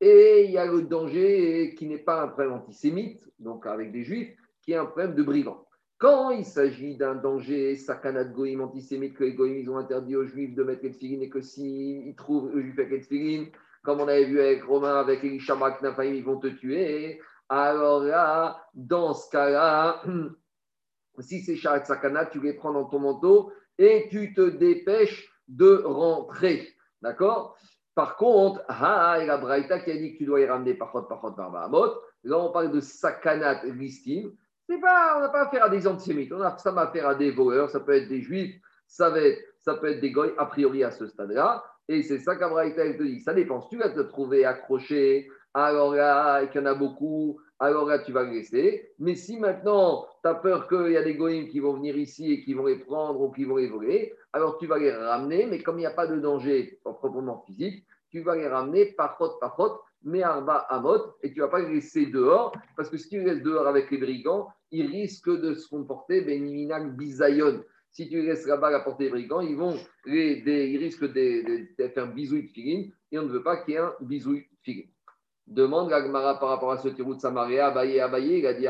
A: et il y a le danger qui n'est pas un problème antisémite, donc avec des juifs, qui est un problème de brigands. Quand il s'agit d'un danger sakanat goïm antisémite, que les goïm ils ont interdit aux juifs de mettre les et que s'ils trouvent les juifs avec les comme on avait vu avec Romain, avec Elisha Maknafaim, ils vont te tuer. Alors là, dans ce cas-là, Si c'est Sharat Sakana, tu les prends dans ton manteau et tu te dépêches de rentrer. D'accord? Par contre, ah, la Braïta qui a dit que tu dois y ramener par contre, par contre, par Là, on parle de Sakanat Listim. Pas, on n'a pas affaire à des antisémites, on a ça affaire à des voleurs, ça peut être des juifs, ça, va être, ça peut être des goy a priori à ce stade-là. Et c'est ça qu'Abraïta te dit. Ça dépend. Tu vas te trouver accroché alors là, qu'il y en a beaucoup, alors là, tu vas le laisser. Mais si maintenant, tu as peur qu'il y a des goïms qui vont venir ici et qui vont les prendre ou qui vont les voler, alors tu vas les ramener, mais comme il n'y a pas de danger proprement physique, tu vas les ramener par faute, par faute, mais arba amot, et tu ne vas pas les laisser dehors, parce que si tu les laisses dehors avec les brigands, ils risquent de se comporter beniminag bisayon. Si tu les laisses là-bas à la portée des brigands, ils, vont ils risquent de, faire bisouille de filine, et on ne veut pas qu'il y ait un bisouille de filine. Demande Gagmara par rapport à ce tirou de Samaria, Abaye, Abaye, il a dit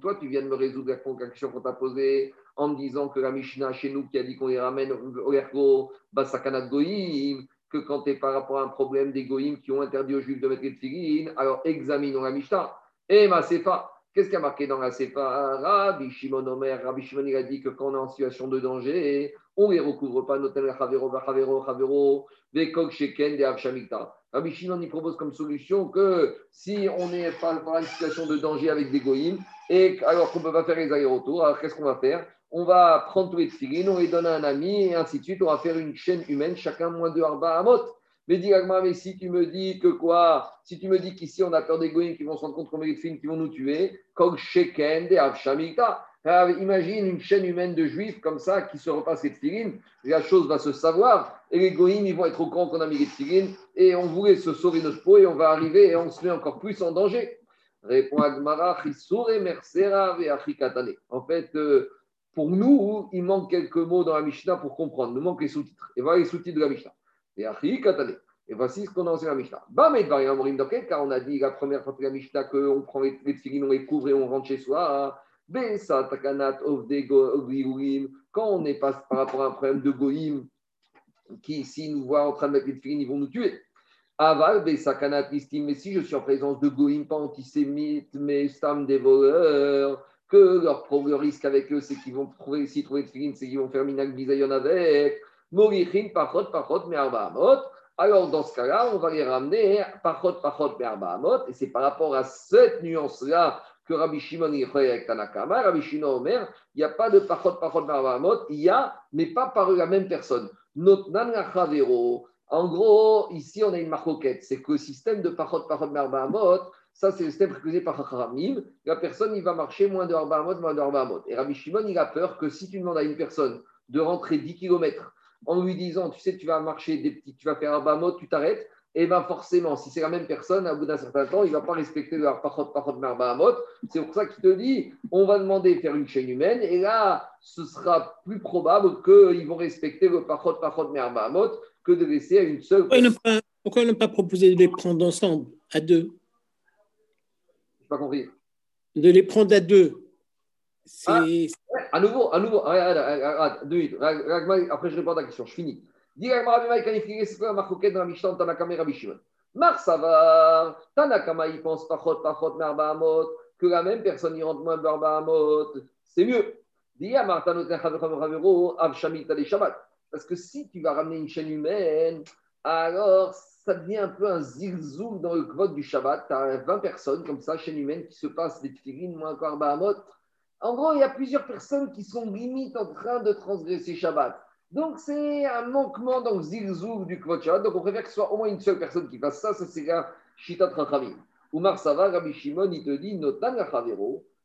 A: Toi, tu viens de me résoudre la question qu'on t'a posée en me disant que la Mishnah chez nous qui a dit qu'on les ramène au Ergo, Basakanat Goïm, que quand tu es par rapport à un problème des Goïm qui ont interdit aux Juifs de mettre les filines, alors examinons la Mishnah. Et eh, ma Sefa, qu'est-ce qu'il y a marqué dans la Sefa? Rabbi Shimon Omer, Rabbi Shimon il a dit que quand on est en situation de danger, on ne les recouvre pas, notamment Chavero, Chavero, Chavero, Vekok Sheken, de Avshamikta. Rabbi Shimon il propose comme solution que si on est par, une situation de danger avec des goïms, et alors qu'on ne peut pas faire les allers-retours, alors qu'est-ce qu'on va faire? On va prendre tous les tfilines, on les donne à un ami, et ainsi de suite, on va faire une chaîne humaine, chacun moins de arba amot. Mais dis mais si tu me dis que quoi? Si tu me dis qu'ici on a peur des goïms qui vont se rendre compte qu'on met les qui vont nous tuer, Kog Sheken, de Avshamikta. Imagine une chaîne humaine de juifs comme ça qui se repasse les tfilines, la chose va se savoir et les goïms ils vont être au courant qu'on a mis les tfilines et on voulait se sauver notre peau et on va arriver et on se met encore plus en danger. Répond Agmara, En fait, euh, pour nous, il manque quelques mots dans la Mishnah pour comprendre. Il nous manque les sous-titres. Et voilà les sous-titres de la Mishnah. Et voici ce qu'on a enseigné dans la Mishnah. car on a dit la première fois de la Mishnah qu'on prend les, les on les couvre et on rentre chez soi. Quand on est pas par rapport à un problème de goïm, qui s'ils nous voient en train de mettre les filines, ils vont nous tuer. Aval, mais si je suis en présence de goïm, pas antisémites, mais stam des voleurs, que leur, leur risque avec eux, c'est qu'ils vont trouver, s'ils trouvent les c'est qu'ils vont faire minak bisayon avec. Morichin, pachot, pachot, mais amot. Alors, dans ce cas-là, on va les ramener pachot, pachot, mais amot. Et c'est par rapport à cette nuance-là que Rabbi Shimon Tanakama, Rabbi Shimon Omer, il n'y a pas de pachot pachot marvamot, il y a, mais pas par la même personne. En gros, ici, on a une marcoquette. C'est que le système de pachot pachot marvamot, ça, c'est le système préconisé par Chachamim. La personne, il va marcher moins de Arbaamot, moins de Arbaamot. Et Rabbi Shimon, il a peur que si tu demandes à une personne de rentrer 10 km en lui disant, tu sais, tu vas marcher des petits, tu vas faire Arbaamot, tu t'arrêtes, et eh bien forcément, si c'est la même personne, à bout d'un certain temps, il ne va pas respecter leur parchot, parchot, merbahamot. C'est pour ça qu'il te dit, on va demander de faire une chaîne humaine, et là, ce sera plus probable qu'ils vont respecter le parchot, parchot, merbahamot que de laisser à une seule
C: pourquoi pourquoi ne pas proposer de les prendre ensemble, à deux
A: Je n'ai pas compris.
C: De les prendre à deux.
A: Ah, à nouveau, à nouveau, après je réponds à la question, je finis. C'est quoi la dans la Mishnah Tanakama Rabbi Shimon Marsavar, Tanakama, il pense pachot, pachot, merbahamot, que la même personne y rentre moins merbahamot, c'est mieux. Parce que si tu vas ramener une chaîne humaine, alors ça devient un peu un zilzoum dans le kvot du Shabbat. Tu as 20 personnes comme ça, chaîne humaine, qui se passent des tefilines, moins encore Bahamot. En gros, il y a plusieurs personnes qui sont limite en train de transgresser Shabbat. Donc, c'est un manquement dans le du Kvot Donc, on préfère que ce soit au moins une seule personne qui fasse ça. Ça, c'est la Shita Trachamim. Oumar Sava, Rabbi Shimon, il te dit Notan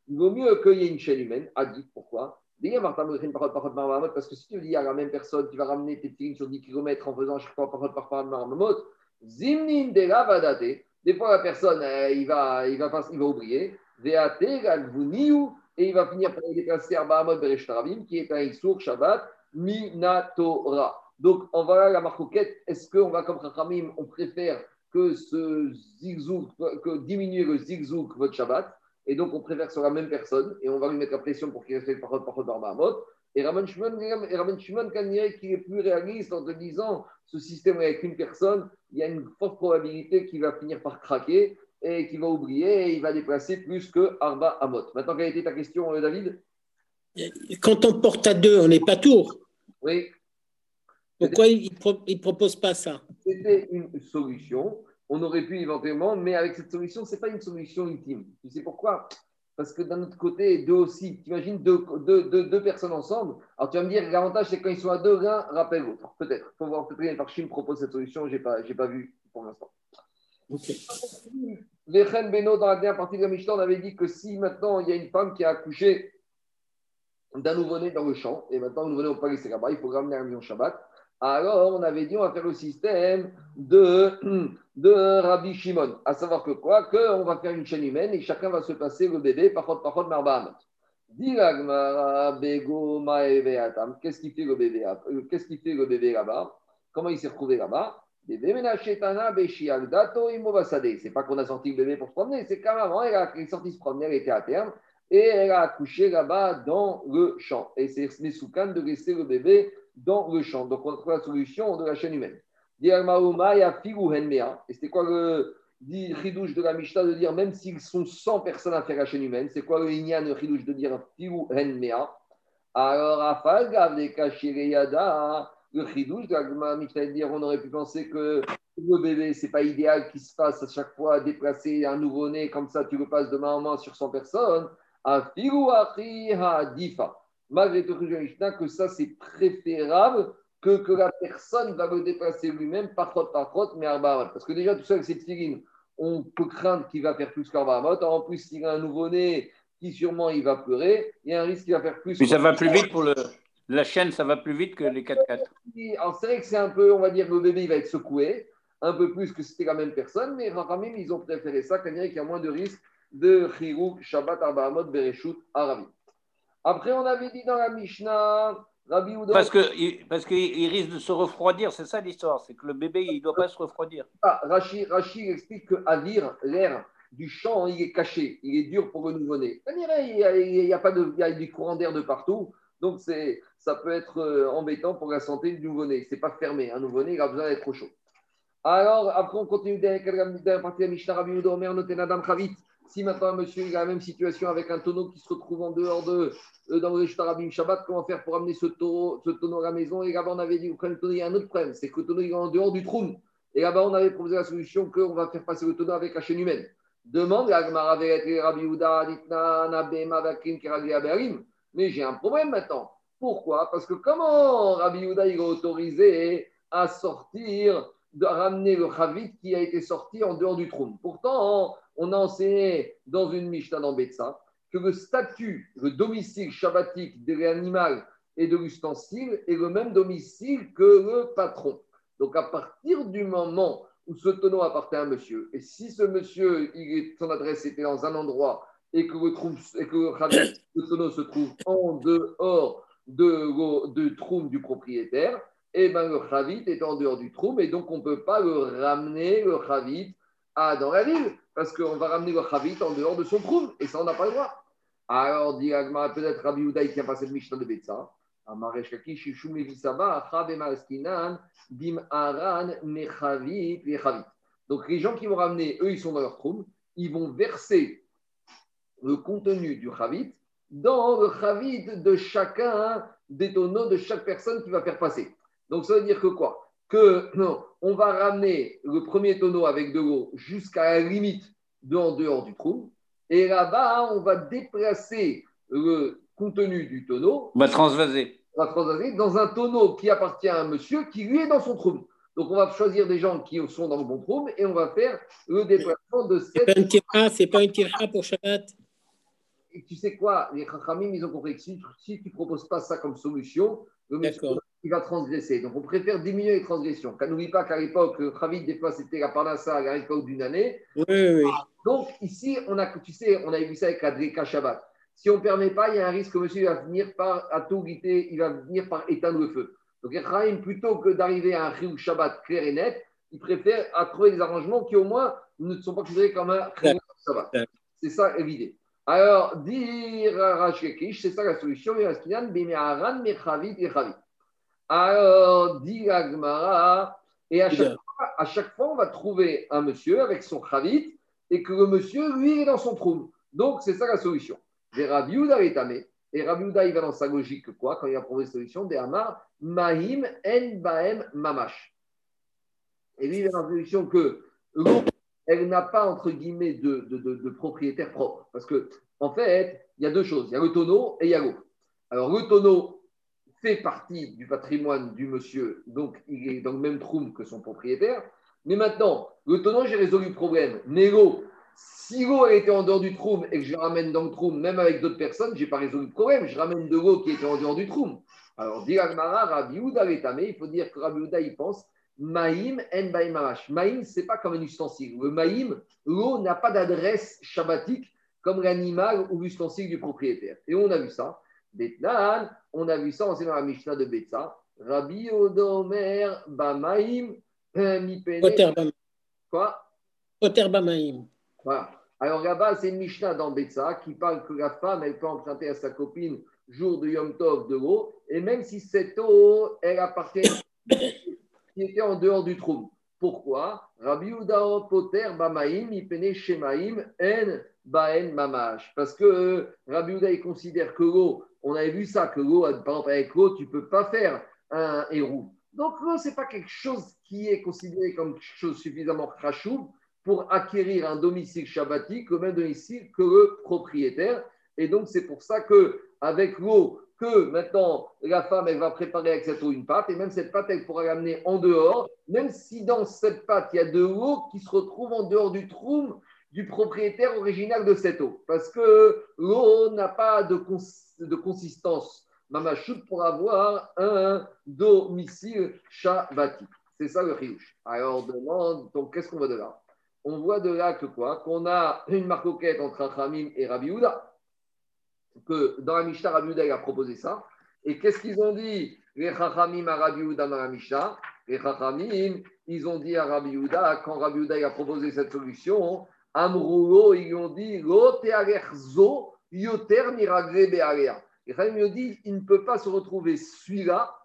A: Il vaut mieux qu'il y ait une chaîne humaine. Adit, pourquoi parce que si tu dis à la même personne, tu vas ramener tes films sur 10 km en faisant chaque fois par par marmot, zimnin de la vadate. Des fois, la personne, euh, il, va, il, va, il va oublier. Veate, et il va finir par déplacer Arbaamot Bereshtaravim, qui est un Issour Shabbat Minatora. Donc, on va la marcoquette. Est-ce qu'on va comme Chachamim, on préfère que ce zigzoug, que diminuer le zigzoug votre Shabbat, et donc on préfère sur la même personne, et on va lui mettre la pression pour qu'il respecte parole par Barbahamot. Et Raman Shimon, qu'il est plus réaliste en te disant ce système avec une personne, il y a une forte probabilité qu'il va finir par craquer et qu'il va oublier et il va déplacer plus que Arba Amot. Maintenant, quelle était ta question, euh, David?
C: Quand on porte à deux, on n'est pas tour.
A: Oui.
C: Pourquoi il ne propose pas ça?
A: C'était une solution. On aurait pu éventuellement, mais avec cette solution, ce n'est pas une solution intime. Tu sais pourquoi? Parce que d'un autre côté, deux aussi. Tu imagines deux, deux, deux, personnes ensemble. Alors tu vas me dire, l'avantage, c'est quand ils sont à deux, l'un rappelle l'autre. Peut-être. Il faut voir, peut-être Chine propose cette solution, je n'ai pas, pas vu pour l'instant. Beno, dans la dernière partie de la Mishnah, on avait dit que si maintenant il y a une femme qui a accouché d'un nouveau-né dans le champ, et maintenant le nouveau-né, on peut pas là-bas, il faut ramener un million Shabbat. Alors, on avait dit, on va faire le système de, de Rabbi Shimon, à savoir que quoi? Qu'on va faire une chaîne humaine et chacun va se passer le bébé, par contre, par contre, Qu'est-ce qu'il fait le bébé euh, Qu'est-ce qu'il fait le bébé là-bas Comment il s'est retrouvé là-bas c'est pas qu'on a sorti le bébé pour se promener, c'est quand même, elle, est sortie se promener, elle était à terme, et elle a accouché là-bas dans le champ. Et c'est Mesoukan de laisser le bébé dans le champ. Donc on trouve la solution de la chaîne humaine. Et c'était quoi le ridouche de la Mishnah de dire, même s'ils sont 100 personnes à faire la chaîne humaine, c'est quoi le inyan, le ridouche de dire figu henmea? Alors, afal gav de yada le chidouche de la Mishnah de dire on aurait pu penser que le bébé, c'est pas idéal qu'il se fasse à chaque fois déplacer un nouveau-né, comme ça tu le passes de main en main sur 100 personnes. Difa. Malgré tout, que ça c'est préférable que, que la personne va le déplacer lui-même par faute par faute, mais Parce que déjà, tout ça avec cette figurine, on peut craindre qu'il va faire plus qu'Arbaamot. En plus, s'il a un nouveau-né qui sûrement il va pleurer, il y a un risque qu'il va faire plus.
B: Mais ça va plus vite pour le, la chaîne, ça va plus vite que les 4x4.
A: Alors, c'est vrai que c'est un peu, on va dire, le bébé, il va être secoué, un peu plus que c'était la même personne, mais Rachamim, ils ont préféré ça, qu'il y a moins de risque de Chirou, Shabbat, Arbaamot, Bereshut, Arabi. Après, on avait dit dans la Mishnah, Rabbi Oudon.
B: Parce qu'il parce risque de se refroidir, c'est ça l'histoire, c'est que le bébé, il ne doit pas se refroidir.
A: Ah, Rachid, Rachid explique que Avir, l'air du champ, il est caché, il est dur pour le nouveau-né. Il y a, a, pas de, il y a du courant d'air de partout. Donc, ça peut être euh, embêtant pour la santé du nouveau-né. Ce n'est pas fermé. Un nouveau-né, il a besoin d'être au chaud. Alors, après, on continue derrière la partie de Mishnah Rabbi Omer, Notenadam Khavit. Si maintenant un monsieur il a la même situation avec un tonneau qui se retrouve en dehors de, euh, dans le Shabbat, comment faire pour amener ce tonneau, ce tonneau à la maison? Et là-bas, on avait dit, vous prenez le tonneau, y a un autre problème, c'est que le tonneau il est en dehors du trou. Et là-bas, on avait proposé la solution qu'on va faire passer le tonneau avec la chaîne humaine. Demande à Rabbi. Mais j'ai un problème maintenant. Pourquoi? Parce que comment Rabbi Yehuda il a autorisé à sortir, de ramener le Chavit qui a été sorti en dehors du trône Pourtant, on a enseigné dans une Mishnah dans Betsa que le statut, le domicile shabbatique de l'animal et de l'ustensile est le même domicile que le patron. Donc à partir du moment où ce tonneau appartient à un monsieur, et si ce monsieur, son adresse était dans un endroit et que le, et que le, tonneau se trouve en dehors de, de troum du propriétaire, et eh ben le chavit est en dehors du troum, et donc on ne peut pas le ramener, le chavit, à, dans la ville, parce qu'on va ramener le chavit en dehors de son troum, et ça, on n'a pas le droit. Alors, dit peut-être Rabbi Uday qui a passé le Mishnah de Betsa, donc les gens qui vont ramener, eux, ils sont dans leur troum, ils vont verser le contenu du chavit dans le chavit de chacun des tonneaux de chaque personne qui va faire passer. Donc ça veut dire que quoi? Que non, on va ramener le premier tonneau avec de l'eau jusqu'à la limite de en dehors du trou. Et là-bas, on va déplacer le contenu du tonneau.
B: On va transvaser.
A: On va transvaser dans un tonneau qui appartient à un monsieur qui lui est dans son trou. Donc, on va choisir des gens qui sont dans le bon trou et on va faire le déplacement de cette.
C: C'est pas une tira pour Shabbat
A: et tu sais quoi, les Chachamim, ils ont compris que si, tu ne proposes pas ça comme solution, le monsieur, il va transgresser. Donc, on préfère diminuer les transgressions. Car n'oublie pas qu'à l'époque, Khavit, des fois, c'était la parnassa à l'époque d'une année.
C: Oui, oui.
A: Donc, ici, on a, tu sais, on a vu ça avec Adrika Shabbat. Si on ne permet pas, il y a un risque que monsieur va venir par, à tout il va venir par éteindre le feu. Donc, Chachamim, plutôt que d'arriver à un Chiyuk Shabbat clair et net, il préfère trouver des arrangements qui, au moins, ne sont pas considérés comme un Chiyuk Shabbat. C'est ça l'idée. Alors, dire Rachkekish, c'est ça la solution. Alors, dit Agmara, et à chaque, fois, à chaque, fois, on va trouver un monsieur avec son Chavit et que le monsieur, lui, est dans son trou. Donc, c'est ça la solution. Et Rabbi est tamé. Et Rabbi il va dans sa logique quoi Quand il a proposé la solution, des Amar, Mahim en Baem Mamash. Et lui, il va dans la solution que l'eau elle n'a pas, entre guillemets, de, de, propriétaire propre. Parce que, en fait, il y a deux choses. Il y a le tonneau et il y a l'eau. Alors, le tonneau fait partie du patrimoine du monsieur, donc il est dans le même trou que son propriétaire. Mais maintenant, le tonneau, j'ai résolu le problème. L'eau, si l'eau était en dehors du troum et que je ramène dans le troum, même avec d'autres personnes, je n'ai pas résolu le problème. Je ramène de l'eau qui était en dehors du troum. Alors, dit Rabbi il faut dire que Rabbi Ouda, il pense Maïm en Maïm, Maïm, ce n'est pas comme un ustensile. Le Maïm, l'eau n'a pas d'adresse shabbatique comme l'animal ou l'ustensile du propriétaire. Et on a vu ça. Betnan, on a vu ça en dans la Mishnah de Betsa. Rabbi Odomer Bamaim
C: Mipene. Quoi? Oter Bamaim.
A: Voilà. Alors là-bas, c'est une Mishnah dans Betsa qui parle que la femme, elle peut emprunter à sa copine jour de Yom Tov de l'eau, et même si cette eau, elle appartient qui était en dehors du trou. Pourquoi? Rabbi Udao Poter Bamaim, Ipene Shemaim, En Baen Mamash. Parce que euh, Rabbi considère que l'eau, on avait vu ça, que l'eau, par exemple, avec l'eau, tu ne peux pas faire un héros. Donc l'eau, ce n'est pas quelque chose qui est considéré comme quelque chose suffisamment crachou pour acquérir un domicile shabbatique, le même domicile que le propriétaire. Et donc, c'est pour ça que avec l'eau que maintenant la femme, elle va préparer avec cette eau une pâte, et même cette pâte, elle pourra l'amener en dehors, même si dans cette pâte, il y a de l'eau qui se retrouve en dehors du trou du propriétaire original de cette eau. Parce que l'eau n'a pas de, consistance pour avoir un domicile shabbatique. C'est ça le riouche. Alors, demande, donc qu'est-ce qu'on voit de là? On voit de là que quoi? Qu'on a une marcoquette entre Achamim et Rabbi que dans la Mishnah, Rabbi a proposé ça. Et qu'est-ce qu'ils ont dit? Les Chachamim à Rabbi dans la Mishnah Les ils ont dit à Rabbi quand Rabbi Uda a proposé cette solution, Amroulo, ils ont dit Lo zo yoter. Et dit il ne peut pas se retrouver celui-là,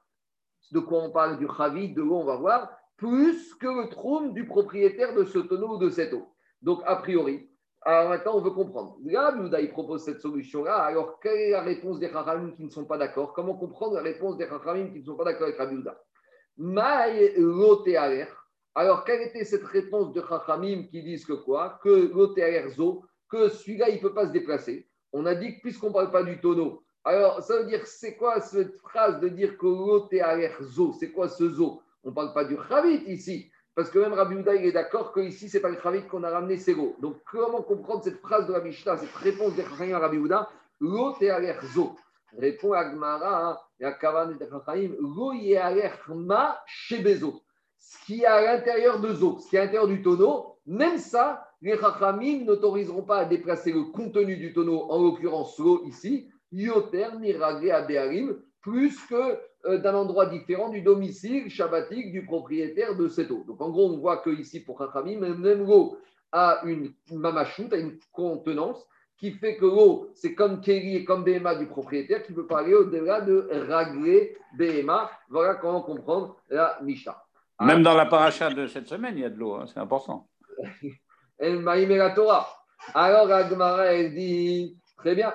A: de quoi on parle du Chavi, de l'eau, on va voir, plus que le trône du propriétaire de ce tonneau ou de cette eau. Donc, a priori, alors maintenant, on veut comprendre. Là, il propose cette solution-là. Alors, quelle est la réponse des Chachamim qui ne sont pas d'accord? Comment comprendre la réponse des Chachamim qui ne sont pas d'accord avec Rabbi Bouddha Alors, quelle était cette réponse de Chachamim qui disent que quoi? Que zo, que celui-là, il ne peut pas se déplacer. On a dit que puisqu'on ne parle pas du tonneau, alors ça veut dire, c'est quoi cette phrase de dire que zo C'est quoi ce zo? On ne parle pas du Chavit ici. Parce que même Rabbi Houda, il est d'accord qu'ici, ce n'est pas le Khavit qu'on a ramené, c'est l'eau. Donc, comment comprendre cette phrase de la Mishnah, cette réponse des Chachamim à Rabbi Houda? L'eau l'air zo. Répond Agmara hein, et Chachamim shebezo. Ce qui est à l'intérieur de zo, ce qui est à l'intérieur du tonneau, même ça, les Chachamim n'autoriseront pas à déplacer le contenu du tonneau, en l'occurrence l'eau ici, yoter niragé abearim, plus que euh, d'un endroit différent du domicile shabbatique du propriétaire de cette eau. Donc en gros, on voit que ici pour Chachamim, même l'eau a une mamachout, a une contenance qui fait que l'eau, c'est comme Kéli et comme BMA du propriétaire qui peut pas aller au-delà de ragler BMA. Voilà comment comprendre la Mishnah.
B: Même dans la paracha de cette semaine, il y a de l'eau, hein, c'est important.
A: El la Torah. Alors Agmara, elle dit, très bien,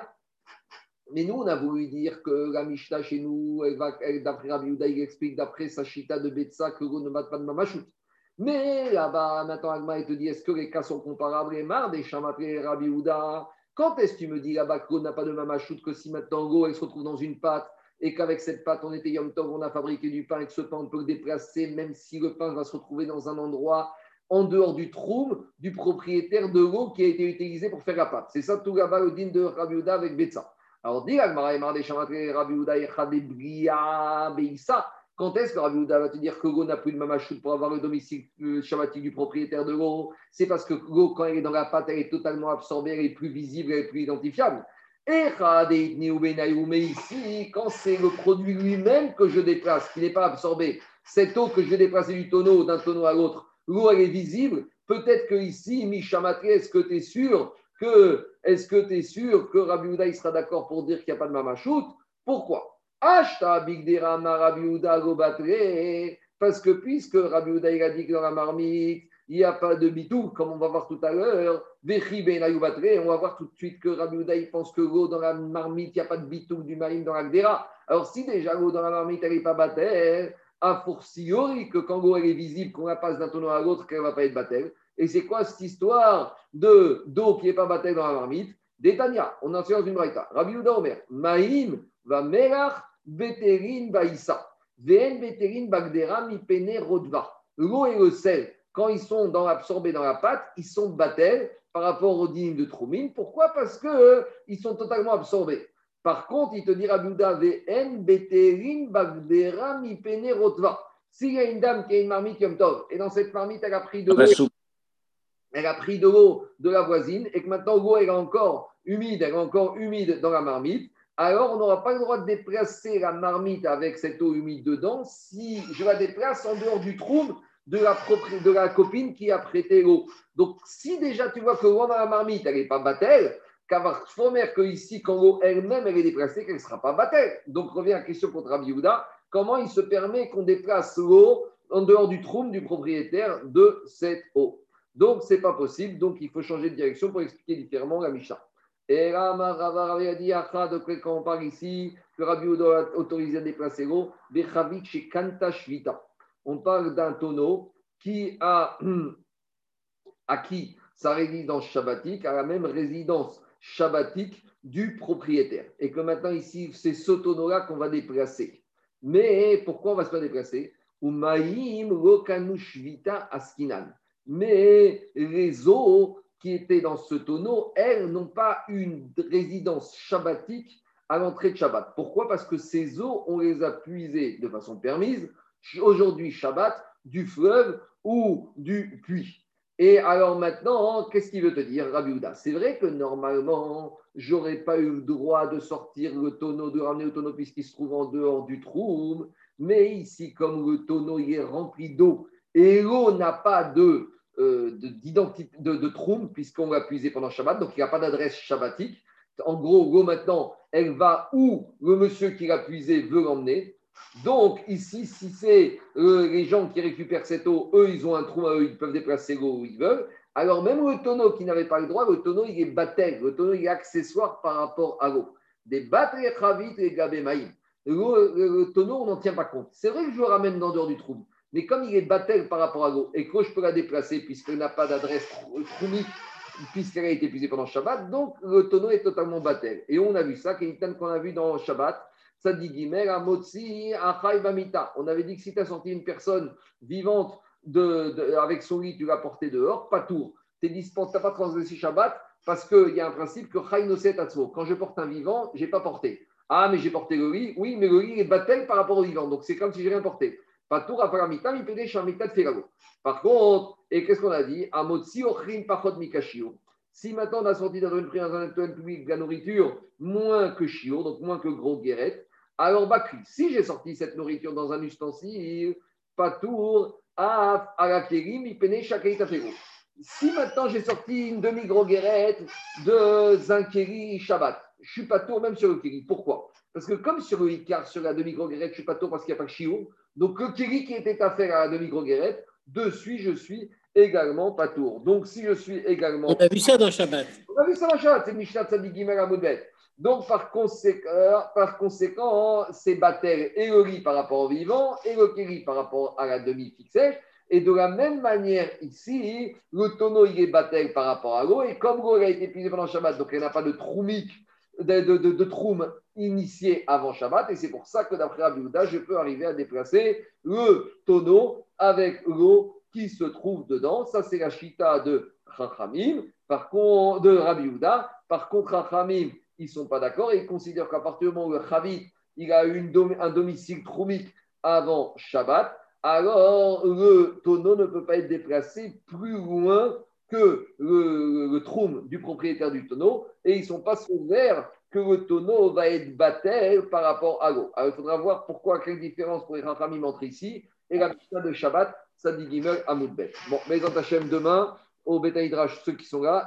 A: mais nous, on a voulu dire que la Mishnah chez nous, d'après Rabbi Yehuda, il explique d'après Sachita de Betsa que l'eau ne bat pas de Mamachout. Mais là-bas, maintenant, Agma, il te dit est-ce que les cas sont comparables? Et marre des Chamatré Rabbi Yehuda. Quand est-ce que tu me dis là-bas que l'eau n'a pas de Mamachout que si maintenant l'eau, elle se retrouve dans une pâte et qu'avec cette pâte, on était Yom Tov, on a fabriqué du pain et que ce pain, on peut le déplacer, même si le pain va se retrouver dans un endroit en dehors du trou du propriétaire de l'eau qui a été utilisé pour faire la pâte. C'est ça tout le din de Rabbi Yehuda avec Betsa. Alors, dit Quand est-ce que Rabbi Uda va te dire que l'eau n'a plus de mamachout pour avoir le domicile shabbatique du propriétaire de l'eau? C'est parce que l'eau, quand elle est dans la pâte, elle est totalement absorbée, elle est plus visible, elle est plus identifiable. Mais ici, quand c'est le produit lui-même que je déplace, qui n'est pas absorbé, cette eau que je vais déplacer du tonneau d'un tonneau à l'autre, l'eau est visible. Peut-être que ici, Mishamatre, est-ce que tu es sûr est-ce que tu sûr que Rabbi sera d'accord pour dire qu'il n'y a pas de mamachout Pourquoi? Parce que puisque Rabbi Uda il a dit que dans la marmite, il n'y a pas de bitou, comme on va voir tout à l'heure, ben on va voir tout de suite que Rabbi Uda il pense que l'eau dans la marmite, il n'y a pas de bitou du marine dans la gdera. Alors si déjà l'eau dans la marmite, elle n'est pas battelle, a fortiori que quand l'eau est visible, qu'on la passe d'un tonneau à l'autre, qu'elle ne va pas être battelle. Et c'est quoi cette histoire de d'eau qui n'est pas battue dans la marmite? Détania, on en dans une braïta. Rabbi Uda Omer, Maïm va melach beterin baïsa. Ven beterin bagdera mi pene rodva. L'eau et le sel quand ils sont dans absorbés dans la pâte, ils sont battels par rapport aux dîmes de Troumine. Pourquoi? Parce qu'ils euh, sont totalement absorbés. Par contre, il te dira Bouddha. S'il y a une dame qui a une marmite Yom Tov, et dans cette marmite, elle a pris de l'eau, elle a pris de l'eau de la voisine, et que maintenant l'eau est encore humide, elle est encore humide dans la marmite, alors on n'aura pas le droit de déplacer la marmite avec cette eau humide dedans si je la déplace en dehors du trou de la, copine qui a prêté l'eau. Donc, si déjà tu vois que l'eau dans la marmite, elle n'est pas battelle, qu'avoir que ici, quand l'eau elle-même, elle est déplacée, qu'elle ne sera pas battelle. Donc, revient à la question contre Rabbi comment il se permet qu'on déplace l'eau en dehors du trou du propriétaire de cette eau? Donc, ce n'est pas possible. Donc, il faut changer de direction pour expliquer différemment la Mishnah. Et là, a dit, de quand on parle ici, que Rabbi a autorisé à déplacer l'eau, chez Kanta On parle d'un tonneau qui a acquis sa résidence shabbatique à la même résidence shabbatique du propriétaire. Et que maintenant, ici, c'est ce tonneau-là qu'on va déplacer. Mais pourquoi on va se déplacer? Askinan. Mais les eaux qui étaient dans ce tonneau, elles n'ont pas une résidence shabbatique à l'entrée de Shabbat. Pourquoi? Parce que ces eaux, on les a puisées de façon permise, aujourd'hui Shabbat, du fleuve ou du puits. Et alors maintenant, qu'est-ce qu'il veut te dire, Rabbi C'est vrai que normalement, j'aurais pas eu le droit de sortir le tonneau, de ramener le tonneau puisqu'il se trouve en dehors du trou. Mais ici, comme le tonneau est rempli d'eau et l'eau n'a pas de, euh, de, de, trou puisqu'on l'a puisé pendant Shabbat, donc il n'y a pas d'adresse shabbatique. En gros, l'eau maintenant, elle va où le monsieur qui l'a puisé veut l'emmener? Donc, ici, si c'est les gens qui récupèrent cette eau, eux, ils ont un trou à eux, ils peuvent déplacer l'eau où ils veulent. Alors, même le tonneau qui n'avait pas le droit, le tonneau, il est battel, le tonneau, il est accessoire par rapport à l'eau. Des chavit et gabémaïm. Le, le, tonneau, on n'en tient pas compte. C'est vrai que je le ramène dans dehors du trou, mais comme il est battel par rapport à l'eau et que je peux la déplacer puisqu'elle n'a pas d'adresse troumique, puisqu'elle a été épuisée pendant Shabbat, donc le tonneau est totalement battel. Et on a vu ça, qu'on a vu dans Shabbat, on avait dit que si tu as sorti une personne vivante de, avec son lit, tu l'as porté dehors, pas tour. Tu n'as pas transgressé Shabbat parce qu'il y a un principe que Quand je porte un vivant, je n'ai pas porté. Ah, mais j'ai porté le lit. Oui, mais le lit est battel par rapport au vivant. Donc c'est comme si j'ai rien porté. Pas tour à Paramita, il peut de Par contre, et qu'est-ce qu'on a dit? Ochrim pachot mikashio. Si maintenant on a sorti dans une prise dans un public de la nourriture moins que chiot, donc moins que gros guérette, alors, Bakri, si j'ai sorti cette nourriture dans un ustensile, Patour, à la kérim, Si maintenant j'ai sorti une demi-gros guérette de Zinkeri Shabbat, je suis pas tour même sur le kéri. Pourquoi? Parce que comme sur le Icar, sur la demi-gros guérette, je suis pas tour parce qu'il n'y a pas de chiot. Donc le kéri qui était à faire à la demi-gros guérette, dessus je suis également pas tour. Donc si je suis également.
C: On a vu ça dans Shabbat.
A: On a vu ça dans Shabbat, c'est Mishnah Tzadik Gimel donc, par conséquent, par conséquent c'est Batel et le par rapport au vivant et le par rapport à la demi-fixée. Et de la même manière, ici, le tonneau, il est Batel par rapport à l'eau. Et comme l'eau a été épuisée pendant Shabbat, donc il n'y a pas de de, de, de, troum initié avant Shabbat. Et c'est pour ça que d'après Rabbi je peux arriver à déplacer le tonneau avec l'eau qui se trouve dedans. Ça, c'est la chita de Chachamim, par contre, de Rabbi Par contre, ils ne sont pas d'accord et ils considèrent qu'à partir du moment où le Chavit il a une un domicile troumique avant Shabbat, alors le tonneau ne peut pas être déplacé plus loin que le, le troum du propriétaire du tonneau et ils ne sont pas ouverts que le tonneau va être battu par rapport à l'eau. Alors il faudra voir pourquoi, quelle différence pour les Rachamim entre ici et la Mishnah de Shabbat, ça dit Gimel à Moudbet. Bon, mais Hachem demain, au Beta ceux qui sont là,